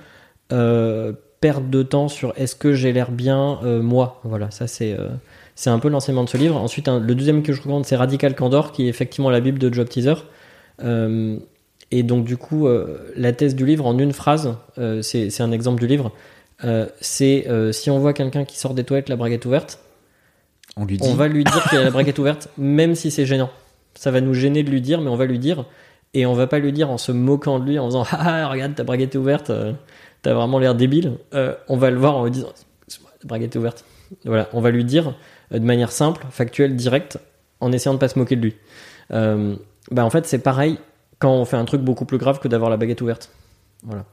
euh, perdre de temps sur est-ce que j'ai l'air bien euh, moi. Voilà, ça c'est. c'est un peu l'enseignement de ce livre. Ensuite, le deuxième que je recommande, c'est Radical Candor, qui est effectivement la Bible de Job Teaser. Et donc, du coup, la thèse du livre, en une phrase, c'est un exemple du livre, c'est si on voit quelqu'un qui sort des toilettes, la braguette ouverte, On lui dit. on va lui dire qu'il a la braguette ouverte, même si c'est gênant. Ça va nous gêner de lui dire, mais on va lui dire. Et on va pas lui dire en se moquant de lui, en faisant Ah, regarde, ta braguette est ouverte, euh, t'as vraiment l'air débile. Euh, on va le voir en lui disant ta braguette est ouverte. Voilà, on va lui dire euh, de manière simple, factuelle, directe, en essayant de pas se moquer de lui. Euh, bah en fait, c'est pareil quand on fait un truc beaucoup plus grave que d'avoir la baguette ouverte. Voilà.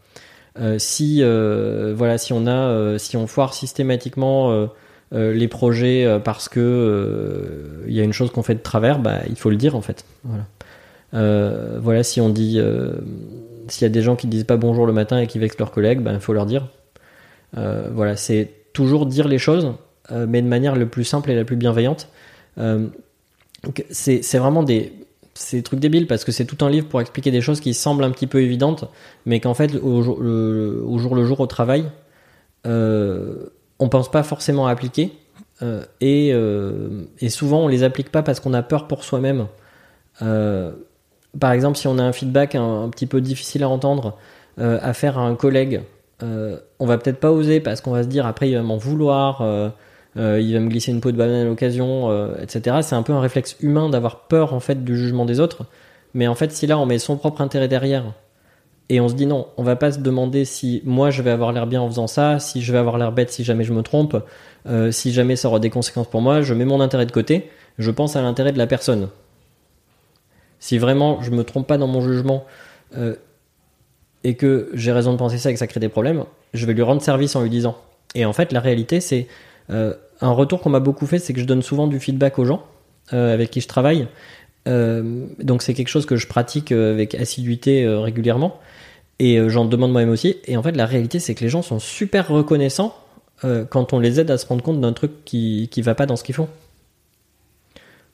Euh, si voilà, si on a, si on foire systématiquement euh, les projets euh, parce que euh, il y a une chose qu'on fait de travers, bah il faut le dire en fait. Voilà. Voilà, si on dit, s'il y a des gens qui disent pas bonjour le matin et qui vexent leurs collègues, bah il faut leur dire. Voilà, c'est toujours dire les choses, mais de manière le plus simple et la plus bienveillante. C'est vraiment des des trucs débiles parce que c'est tout un livre pour expliquer des choses qui semblent un petit peu évidentes, mais qu'en fait, au jour le, jour au travail, on pense pas forcément à appliquer. euh, et, euh, et souvent, on les applique pas parce qu'on a peur pour soi-même. Euh, par exemple, si on a un feedback un, petit peu difficile à entendre à faire à un collègue, on va peut-être pas oser parce qu'on va se dire après il va m'en vouloir, il va me glisser une peau de banane à l'occasion, etc. C'est un peu un réflexe humain d'avoir peur en fait du jugement des autres. Mais en fait, si là on met son propre intérêt derrière et on se dit non, on va pas se demander si moi je vais avoir l'air bien en faisant ça, si je vais avoir l'air bête si jamais je me trompe, euh, si jamais ça aura des conséquences pour moi, je mets mon intérêt de côté, je pense à l'intérêt de la personne. Si vraiment je me trompe pas dans mon jugement euh, et que j'ai raison de penser ça et que ça crée des problèmes, je vais lui rendre service en lui disant. Et en fait, la réalité, c'est euh, un retour qu'on m'a beaucoup fait, c'est que je donne souvent du feedback aux gens avec qui je travaille. Donc c'est quelque chose que je pratique avec assiduité régulièrement et euh, j'en demande moi-même aussi. Et en fait, la réalité, c'est que les gens sont super reconnaissants euh, quand on les aide à se rendre compte d'un truc qui qui va pas dans ce qu'ils font.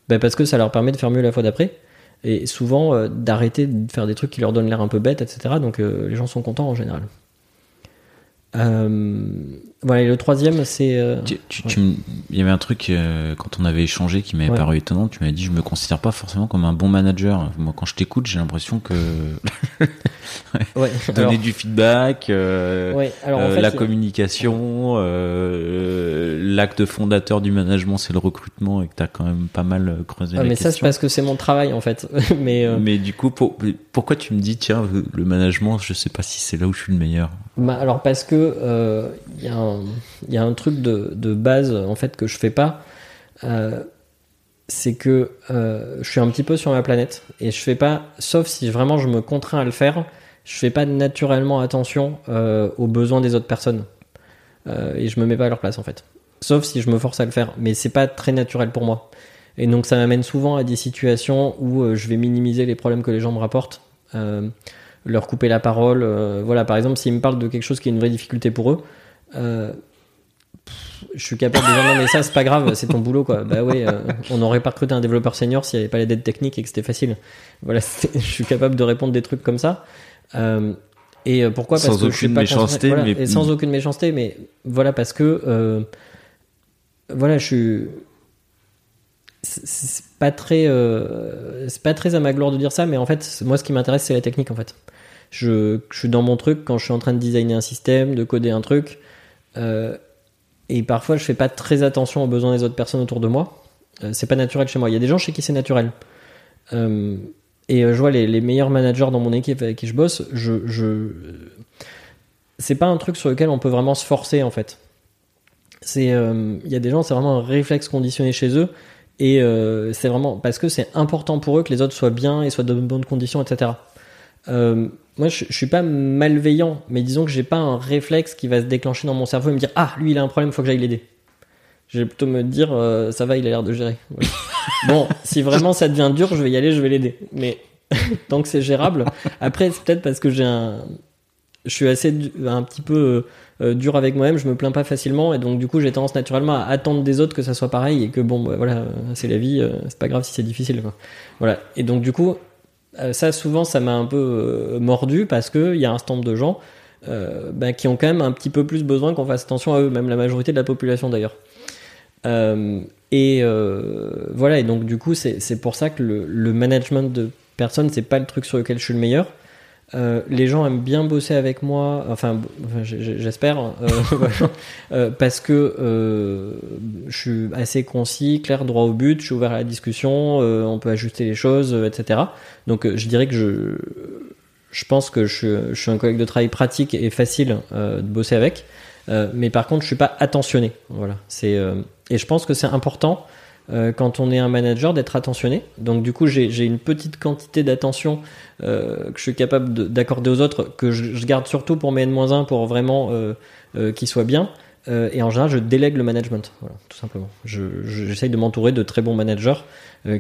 Ben parce que ça leur permet de faire mieux la fois d'après et souvent euh, d'arrêter de faire des trucs qui leur donnent l'air un peu bêtes, etc. Donc les gens sont contents en général. Euh, voilà, et le troisième, c'est. euh, Tu- tu- tu me- il y avait un truc euh, quand on avait échangé qui m'avait Ouais. paru étonnant. Tu m'as dit, je me considère pas forcément comme un bon manager. Moi, quand je t'écoute, j'ai l'impression que ouais, donner alors, du feedback, euh, ouais, alors, en euh, fait, la communication, euh, l'acte fondateur du management, c'est le recrutement, et que t'as quand même pas mal creusé Ah, la mais ça, c'est question. parce que c'est mon travail en fait. mais euh, Mais du coup, pour- pourquoi tu me dis, tiens, le management, je sais pas si c'est là où je suis le meilleur. Bah, alors parce que euh, il il y a un truc de, base en fait que je fais pas, euh, c'est que euh, je suis un petit peu sur ma planète et je fais pas, sauf si vraiment je me contrains à le faire, je fais pas naturellement attention euh, aux besoins des autres personnes Euh, et je me mets pas à leur place en fait. Sauf si je me force à le faire, mais c'est pas très naturel pour moi. Et donc ça m'amène souvent à des situations où euh, je vais minimiser les problèmes que les gens me rapportent. Leur couper la parole. euh, voilà, par exemple, s'ils me parlent de quelque chose qui est une vraie difficulté pour eux, euh, pff, je suis capable de dire non mais ça c'est pas grave, c'est ton boulot quoi. Bah ouais, euh, on aurait pas recruté un développeur senior s'il n'y avait pas les dettes techniques et que c'était facile. Voilà, je suis capable de répondre des trucs comme ça. Et pourquoi? Parce Sans que je suis aucune pas méchanceté, voilà, mais- et sans aucune méchanceté, mais voilà parce que voilà, je suis c'est- pas très euh, c'est pas très à ma gloire de dire ça mais en fait moi ce qui m'intéresse c'est la technique en fait je, suis dans mon truc quand je suis en train de designer un système de coder un truc euh, et parfois je fais pas très attention aux besoins des autres personnes autour de moi. Euh, c'est pas naturel chez moi. Il y a des gens chez qui c'est naturel. Euh, et euh, je vois les, meilleurs managers dans mon équipe avec qui je bosse je, je c'est pas un truc sur lequel on peut vraiment se forcer en fait. Il y a des gens c'est vraiment un réflexe conditionné chez eux et c'est vraiment parce que c'est important pour eux que les autres soient bien et soient de bonnes conditions, etc. Euh, moi, je, je suis pas malveillant, mais disons que j'ai pas un réflexe qui va se déclencher dans mon cerveau et me dire ah lui il a un problème, faut que j'aille l'aider. Je vais plutôt me dire euh, ça va, il a l'air de gérer. Bon, si vraiment ça devient dur, je vais y aller, je vais l'aider. Mais tant que c'est gérable, après c'est peut-être parce que j'ai un, je suis assez un petit peu euh, dur avec moi-même, je me plains pas facilement et donc du coup j'ai tendance naturellement à attendre des autres que ça soit pareil et que bon bah, voilà euh, c'est la vie, euh, c'est pas grave si c'est difficile quoi. Voilà et donc du coup euh, ça souvent ça m'a un peu euh, mordu parce que il y a un certain nombre de gens euh, bah, qui ont quand même un petit peu plus besoin qu'on fasse attention à eux, même la majorité de la population d'ailleurs. Euh, Et euh, voilà, et donc du coup, c'est pour ça que le, le management de personnes, c'est pas le truc sur lequel je suis le meilleur. Euh, les gens aiment bien bosser avec moi, enfin, j'espère, euh, euh, parce que je suis assez concis, clair, droit au but, je suis ouvert à la discussion, on peut ajuster les choses, etc. Donc je dirais que je, je pense que je, je, suis un collègue de travail pratique et facile de bosser avec, mais par contre je suis pas attentionné. Voilà, et je pense que c'est important euh, quand on est un manager d'être attentionné. Donc du coup, j'ai une petite quantité d'attention euh, que je suis capable d'accorder aux autres, que je, je, garde surtout pour mes N-1 pour vraiment euh, qu'ils soient bien. Et en général, je délègue le management, voilà, tout simplement. J'essaye je, de m'entourer de très bons managers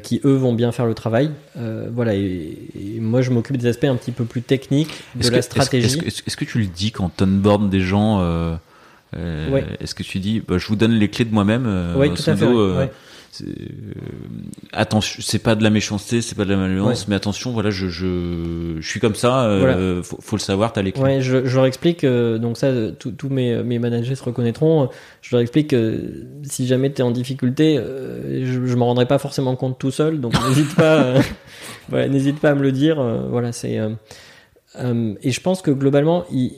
qui, eux, vont bien faire le travail. voilà, et, et, moi, je m'occupe des aspects un petit peu plus techniques de la que, stratégie. Est-ce que, est que, tu le dis quand tu onboardes des gens ouais. Est-ce que tu dis, bah, je vous donne les clés de moi-même Oui, tout à fait. Ouais attention, c'est pas de la méchanceté, c'est pas de la malveillance, mais attention, voilà, je, je, je suis comme ça, euh, faut, faut, le savoir, t'as les clés. Ouais, je, je leur explique, euh, donc ça, tous mes, mes managers se reconnaîtront, je leur explique que si jamais t'es en difficulté, je, je m'en rendrai pas forcément compte tout seul, donc n'hésite pas, voilà, n'hésite pas à me le dire, voilà, c'est, et je pense que globalement, il,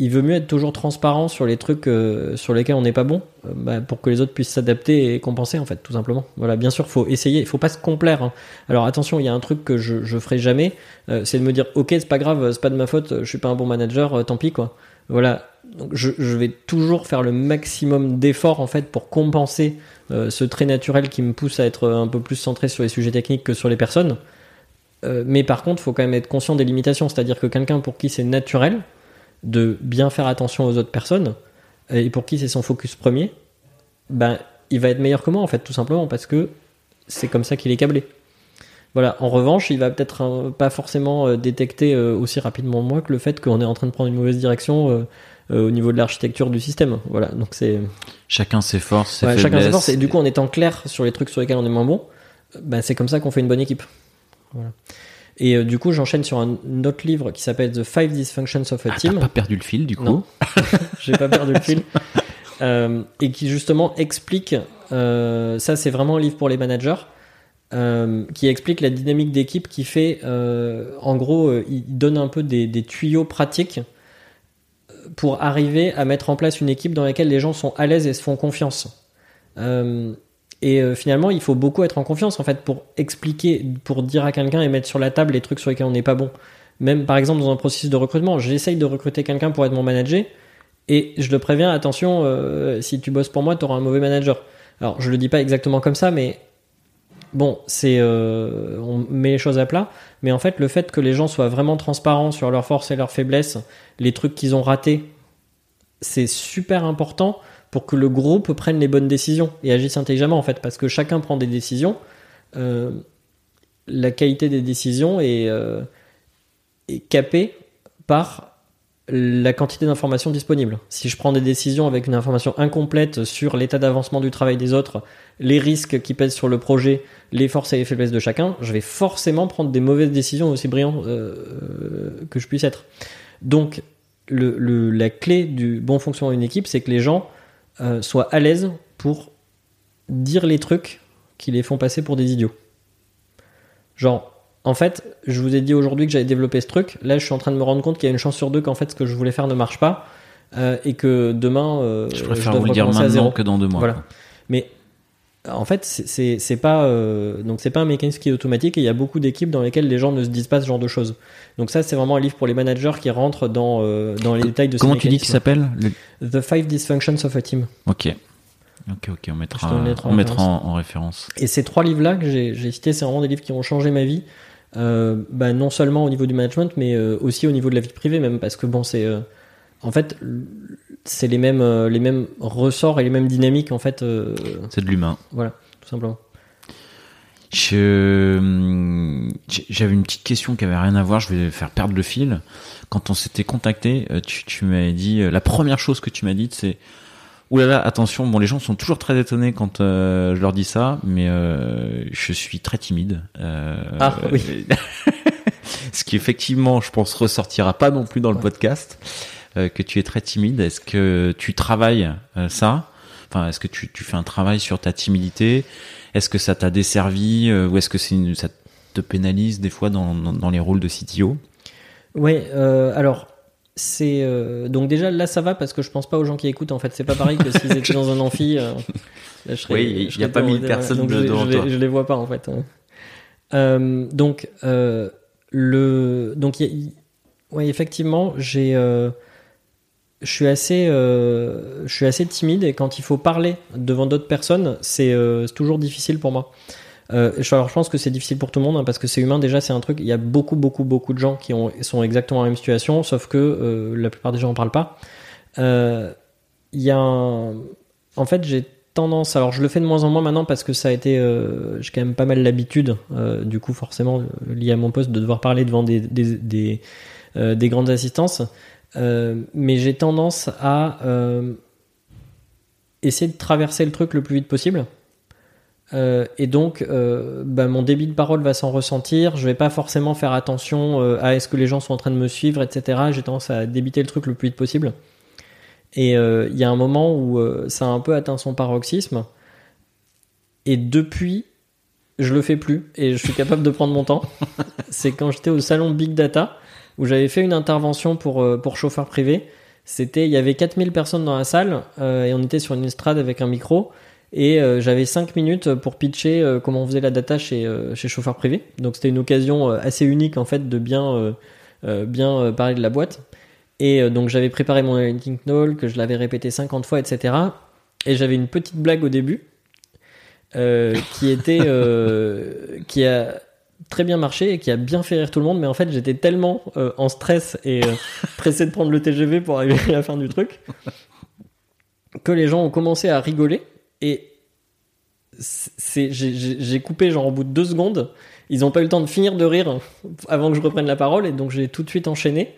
il veut mieux être toujours transparent sur les trucs euh, sur lesquels on n'est pas bon, euh, bah, pour que les autres puissent s'adapter et compenser en fait, tout simplement. Voilà, bien sûr, faut essayer, il faut pas se complaire. Hein. Alors attention, il y a un truc que je je ferai jamais, euh, c'est de me dire ok c'est pas grave, c'est pas de ma faute, je suis pas un bon manager, tant pis quoi. Voilà, donc je, je vais toujours faire le maximum d'efforts en fait pour compenser ce trait naturel qui me pousse à être un peu plus centré sur les sujets techniques que sur les personnes. mais par contre, faut quand même être conscient des limitations, c'est-à-dire que quelqu'un pour qui c'est naturel, de bien faire attention aux autres personnes, et pour qui c'est son focus premier, ben, il va être meilleur que moi, en fait, tout simplement, parce que c'est comme ça qu'il est câblé. Voilà. En revanche, il va peut-être pas forcément euh, détecter euh, aussi rapidement moi que le fait qu'on est en train de prendre une mauvaise direction euh, au niveau de l'architecture du système. Voilà. Donc c'est chacun ses forces, ses ouais, Chacun ses forces. Et du coup, en étant clair sur les trucs sur lesquels on est moins bon, ben, c'est comme ça qu'on fait une bonne équipe. Voilà. Et euh, du coup, j'enchaîne sur un autre livre qui s'appelle The Five Dysfunctions of a ah, Team. T'as pas perdu le fil, du coup J'ai pas perdu le fil. Euh, et qui justement explique, euh, ça c'est vraiment un livre pour les managers, qui explique la dynamique d'équipe qui fait, en gros, il donne un peu des, des, tuyaux pratiques pour arriver à mettre en place une équipe dans laquelle les gens sont à l'aise et se font confiance. Et euh, finalement, il faut beaucoup être en confiance en fait pour expliquer, pour dire à quelqu'un et mettre sur la table les trucs sur lesquels on n'est pas bon. Même par exemple dans un processus de recrutement, j'essaye de recruter quelqu'un pour être mon manager et je le préviens, attention, euh, si tu bosses pour moi, tu auras un mauvais manager. Alors je le dis pas exactement comme ça, mais bon, c'est euh, on met les choses à plat. Mais en fait, le fait que les gens soient vraiment transparents sur leurs forces et leurs faiblesses, les trucs qu'ils ont ratés, c'est super important pour que le groupe prenne les bonnes décisions et agisse intelligemment en fait, parce que chacun prend des décisions. Euh, la qualité des décisions est, euh, est capée par la quantité d'informations disponibles. Si je prends des décisions avec une information incomplète sur l'état d'avancement du travail des autres, les risques qui pèsent sur le projet, les forces et les faiblesses de chacun, je vais forcément prendre des mauvaises décisions aussi brillantes euh, que je puisse être. Donc, la clé du bon fonctionnement d'une équipe, c'est que les gens euh, soient à l'aise pour dire les trucs qui les font passer pour des idiots. Genre, en fait, je vous ai dit aujourd'hui que j'allais développer ce truc. Là, je suis en train de me rendre compte qu'il y a une chance sur deux qu'en fait, ce que je voulais faire ne marche pas. Euh, et que demain, euh, je préfère vous le dire maintenant que dans deux mois. Voilà. Mais en fait, c'est pas euh, donc c'est pas un mécanisme qui est automatique et il y a beaucoup d'équipes dans lesquelles les gens ne se disent pas ce genre de choses. Donc ça, c'est vraiment un livre pour les managers qui rentrent dans euh, dans les détails de. Comment tu dis qu'il s'appelle The Five Dysfunctions of a Team. Ok. Ok, ok, on mettra, on mettra en, en, référence. Et ces trois livres-là que j'ai cités, c'est vraiment des livres qui ont changé ma vie. Euh, bah, non seulement au niveau du management, mais aussi au niveau de la vie privée même, parce que bon, c'est en fait c'est les mêmes euh, les mêmes ressorts et les mêmes dynamiques en fait. Euh, c'est de l'humain. Voilà, tout simplement. Je j'avais une petite question qui avait rien à voir. Je vais faire perdre le fil. Quand on s'était contacté, euh, tu, tu m'avais dit la première chose que tu m'as dit, c'est Ouh là là, attention, bon, les gens sont toujours très étonnés quand euh, je leur dis ça, mais euh, je suis très timide. Euh, ah oui. ce qui effectivement, je pense, ressortira pas non plus dans le ouais. podcast. Euh, que tu es très timide. Est-ce que tu travailles euh, ça? Enfin, est-ce que tu, tu fais un travail sur ta timidité? Est-ce que ça t'a desservi ou est-ce que c'est une, ça te pénalise des fois dans, dans, dans les rôles de CTO Oui, alors c'est donc déjà là ça va parce que je pense pas aux gens qui écoutent en fait. C'est pas pareil que s'ils étaient dans un amphi là, je serais, oui il n'y a pas mille personnes donc je, devant je, toi. je, les vois pas en fait hein. euh, donc euh, le donc y, ouais effectivement j'ai euh, je suis assez je suis assez timide et quand il faut parler devant d'autres personnes c'est toujours difficile pour moi. Euh, alors je pense que c'est difficile pour tout le monde hein, parce que c'est humain. Déjà c'est un truc. Il y a beaucoup beaucoup beaucoup de gens qui ont, sont exactement dans la même situation sauf que euh, la plupart des gens en parlent pas. Euh, il y a en fait j'ai tendance alors je le fais de moins en moins maintenant parce que ça a été euh, j'ai quand même pas mal l'habitude euh, du coup forcément lié à mon poste de devoir parler devant euh, des grandes assistances mais j'ai tendance à essayer de traverser le truc le plus vite possible euh, et donc, euh, bah, mon débit de parole va s'en ressentir. Je vais pas forcément faire attention euh, à est-ce que les gens sont en train de me suivre, etc. J'ai tendance à débiter le truc le plus vite possible. Et il y a un moment où ça a un peu atteint son paroxysme. Et depuis, je le fais plus et je suis capable de prendre mon temps. C'est quand j'étais au salon Big Data où j'avais fait une intervention pour pour chauffeur privé. C'était, il y avait 4000 personnes dans la salle et on était sur une estrade avec un micro et euh, j'avais 5 minutes pour pitcher euh, comment on faisait la data chez, euh, chez chauffeur privé. Donc c'était une occasion assez unique en fait de bien, bien parler de la boîte. Et donc j'avais préparé mon landing call, que je l'avais répété 50 fois, etc. Et j'avais une petite blague au début qui était qui a très bien marché et qui a bien fait rire tout le monde. Mais en fait j'étais tellement en stress et pressé de prendre le TGV pour arriver à la fin du truc que les gens ont commencé à rigoler et j'ai coupé genre au bout de deux secondes. Ils n'ont pas eu le temps de finir de rire avant que je reprenne la parole et donc j'ai tout de suite enchaîné.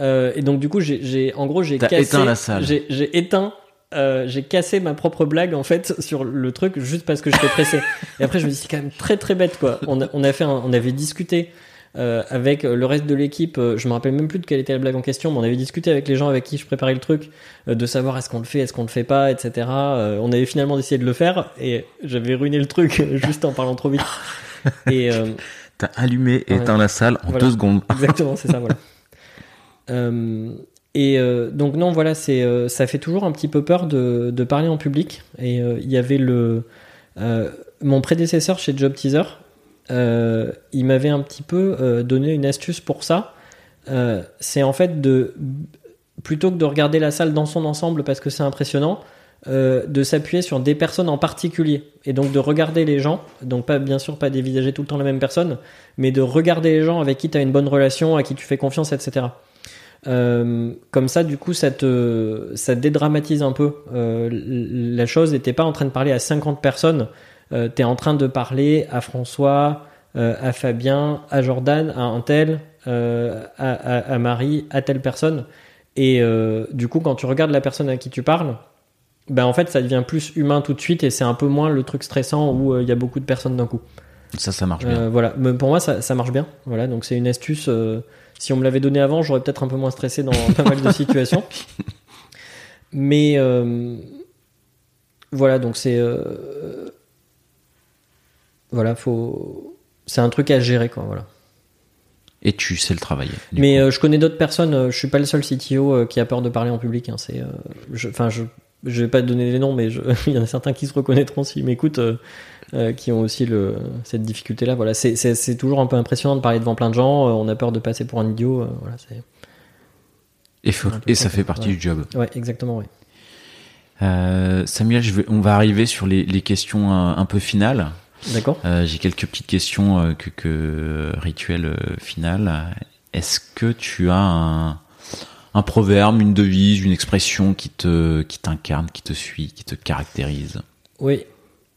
Euh, et donc du coup j'ai, en gros j'ai cassé, éteint la salle. J'ai, éteint, euh, j'ai cassé ma propre blague en fait sur le truc juste parce que j'étais pressé. et après je me dis c'est quand même très très bête quoi. On, a, on a fait, on avait discuté euh, avec le reste de l'équipe. Euh, je me rappelle même plus de quelle était la blague en question, mais on avait discuté avec les gens avec qui je préparais le truc, euh, de savoir est-ce qu'on le fait, est-ce qu'on le fait pas, etc. on avait finalement décidé de le faire et j'avais ruiné le truc juste en parlant trop vite. Et t'as allumé et éteint la salle en deux secondes. Exactement, c'est ça, voilà. et donc non, voilà, c'est ça fait toujours un petit peu peur de, parler en public. Et il y avait le mon prédécesseur chez Job Teaser euh, il m'avait un petit peu euh, donné une astuce pour ça. Euh, c'est en fait de plutôt que de regarder la salle dans son ensemble parce que c'est impressionnant, de s'appuyer sur des personnes en particulier et donc de regarder les gens, donc pas bien sûr pas dévisager tout le temps la même personne, mais de regarder les gens avec qui tu as une bonne relation, à qui tu fais confiance, etc. comme ça, du coup, ça te, ça dédramatise un peu la chose et t'es pas en train de parler à 50 personnes euh, tu es en train de parler à François, euh, à Fabien, à Jordan, à un tel, euh, à, Marie, à telle personne. Et du coup, quand tu regardes la personne à qui tu parles, ben en fait, ça devient plus humain tout de suite et c'est un peu moins le truc stressant où il y a beaucoup de personnes d'un coup. Ça, ça marche bien. voilà, Mais pour moi, ça, ça, marche bien. Voilà, donc c'est une astuce. Si on me l'avait donné avant, j'aurais peut-être un peu moins stressé dans pas mal de situations. Mais voilà, donc c'est voilà, faut. C'est un truc à gérer, quoi. Voilà. Et tu sais le travailler. Mais euh, je connais d'autres personnes. Euh, je suis pas le seul CTO euh, qui a peur de parler en public. Hein, c'est, enfin, je, je vais pas donner les noms, mais il y en a certains qui se reconnaîtront s'ils m'écoutent, qui ont aussi le, cette difficulté-là. Voilà, c'est, toujours un peu impressionnant de parler devant plein de gens. on a peur de passer pour un idiot. voilà, c'est. Et, et ça fait partie du job. Ouais, exactement, oui. Samuel, je vais, on va arriver sur les, les questions un peu finales. D'accord. Euh, j'ai quelques petites questions euh, que, que rituel euh, final. Est-ce que tu as un, un proverbe, une devise, une expression qui te qui t'incarne, qui te suit, qui te caractérise? Oui.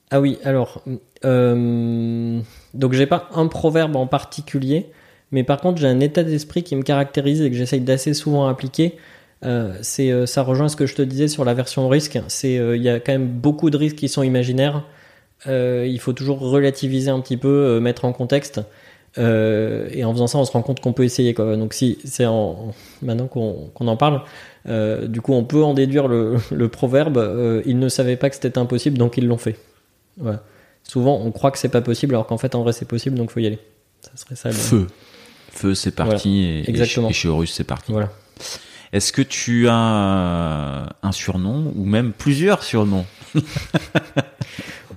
Ah oui. Alors, euh, donc j'ai pas un proverbe en particulier, mais par contre j'ai un état d'esprit qui me caractérise et que j'essaye d'assez souvent appliquer. Euh, c'est ça rejoint ce que je te disais sur la version risque. C'est il y a quand même beaucoup de risques qui sont imaginaires. Euh, il faut toujours relativiser un petit peu, euh, mettre en contexte. Euh, et en faisant ça, on se rend compte qu'on peut essayer. Quoi. Donc si c'est en, maintenant qu'on en parle, euh, du coup, on peut en déduire le, proverbe euh, ils ne savaient pas que c'était impossible, donc ils l'ont fait. Souvent, on croit que c'est pas possible, alors qu'en fait, en vrai, c'est possible, donc faut y aller. Ça serait ça. le- Feu. Feu, c'est parti. Et, et, Exactement. et chez Horus, c'est parti. Voilà. Est-ce que tu as un surnom ou même plusieurs surnoms?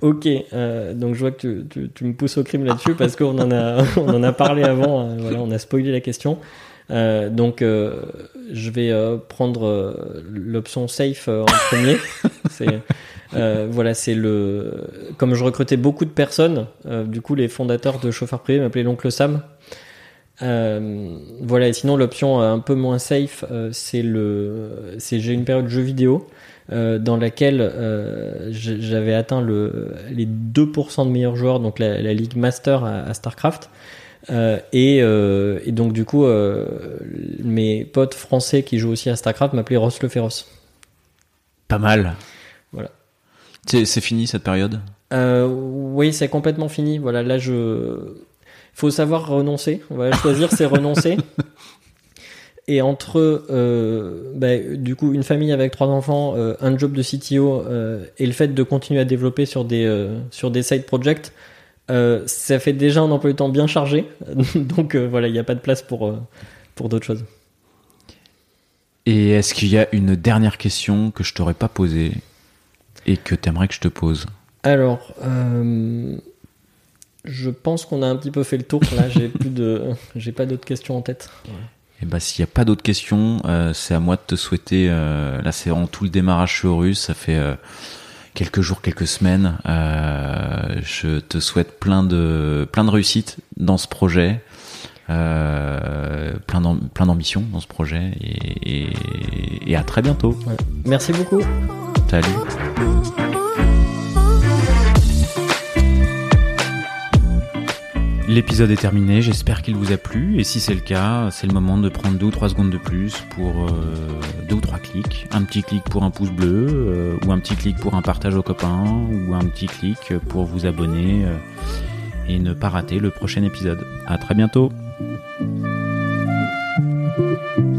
Ok, euh, donc je vois que tu, tu, tu me pousses au crime là-dessus parce qu'on en a on en a parlé avant. euh, voilà, on a spoilé la question. Euh, donc euh, je vais prendre l'option safe en premier. c'est euh, voilà, c'est le comme je recrutais beaucoup de personnes, euh, du coup les fondateurs de chauffeurs privés m'appelaient l'oncle Sam. Euh, voilà, et sinon l'option euh, un peu moins safe, euh, c'est le, c'est j'ai une période jeux vidéo euh, dans laquelle euh, j'avais atteint le, les 2% de meilleurs joueurs, donc la, la Ligue Master à, à Starcraft. Euh, et, euh, et donc du coup, euh, mes potes français qui jouent aussi à Starcraft m'appelaient Ross le Féroce. Pas mal. Voilà. C'est fini cette période? Euh, oui, c'est complètement fini. Voilà, là je, faut savoir renoncer. Voilà, choisir, c'est renoncer. Et entre, euh, bah, du coup, une famille avec trois enfants, euh, un job de CTO et le fait de continuer à développer sur des sur des side projects, ça fait déjà un emploi du temps bien chargé. Donc voilà, il n'y a pas de place pour pour d'autres choses. Et est-ce qu'il y a une dernière question que je t'aurais pas posée? Et que t'aimerais que je te pose Alors, euh, je pense qu'on a un petit peu fait le tour. Là, j'ai plus de, j'ai pas d'autres questions en tête. Eh ben, s'il n'y a pas d'autres questions, euh, c'est à moi de te souhaiter. euh, là, c'est en tout le démarrage Horus. Ça fait quelques jours, quelques semaines. Je te souhaite plein de plein de réussite dans ce projet, euh, plein d'am- plein d'ambition dans ce projet, et, et, et à très bientôt. Ouais. Merci beaucoup. Salut. L'épisode est terminé, j'espère qu'il vous a plu et si c'est le cas, c'est le moment de prendre deux ou trois secondes de plus pour euh, deux ou trois clics. Un petit clic pour un pouce bleu euh, ou un petit clic pour un partage aux copains ou un petit clic pour vous abonner euh, et ne pas rater le prochain épisode. À très bientôt. Thank you.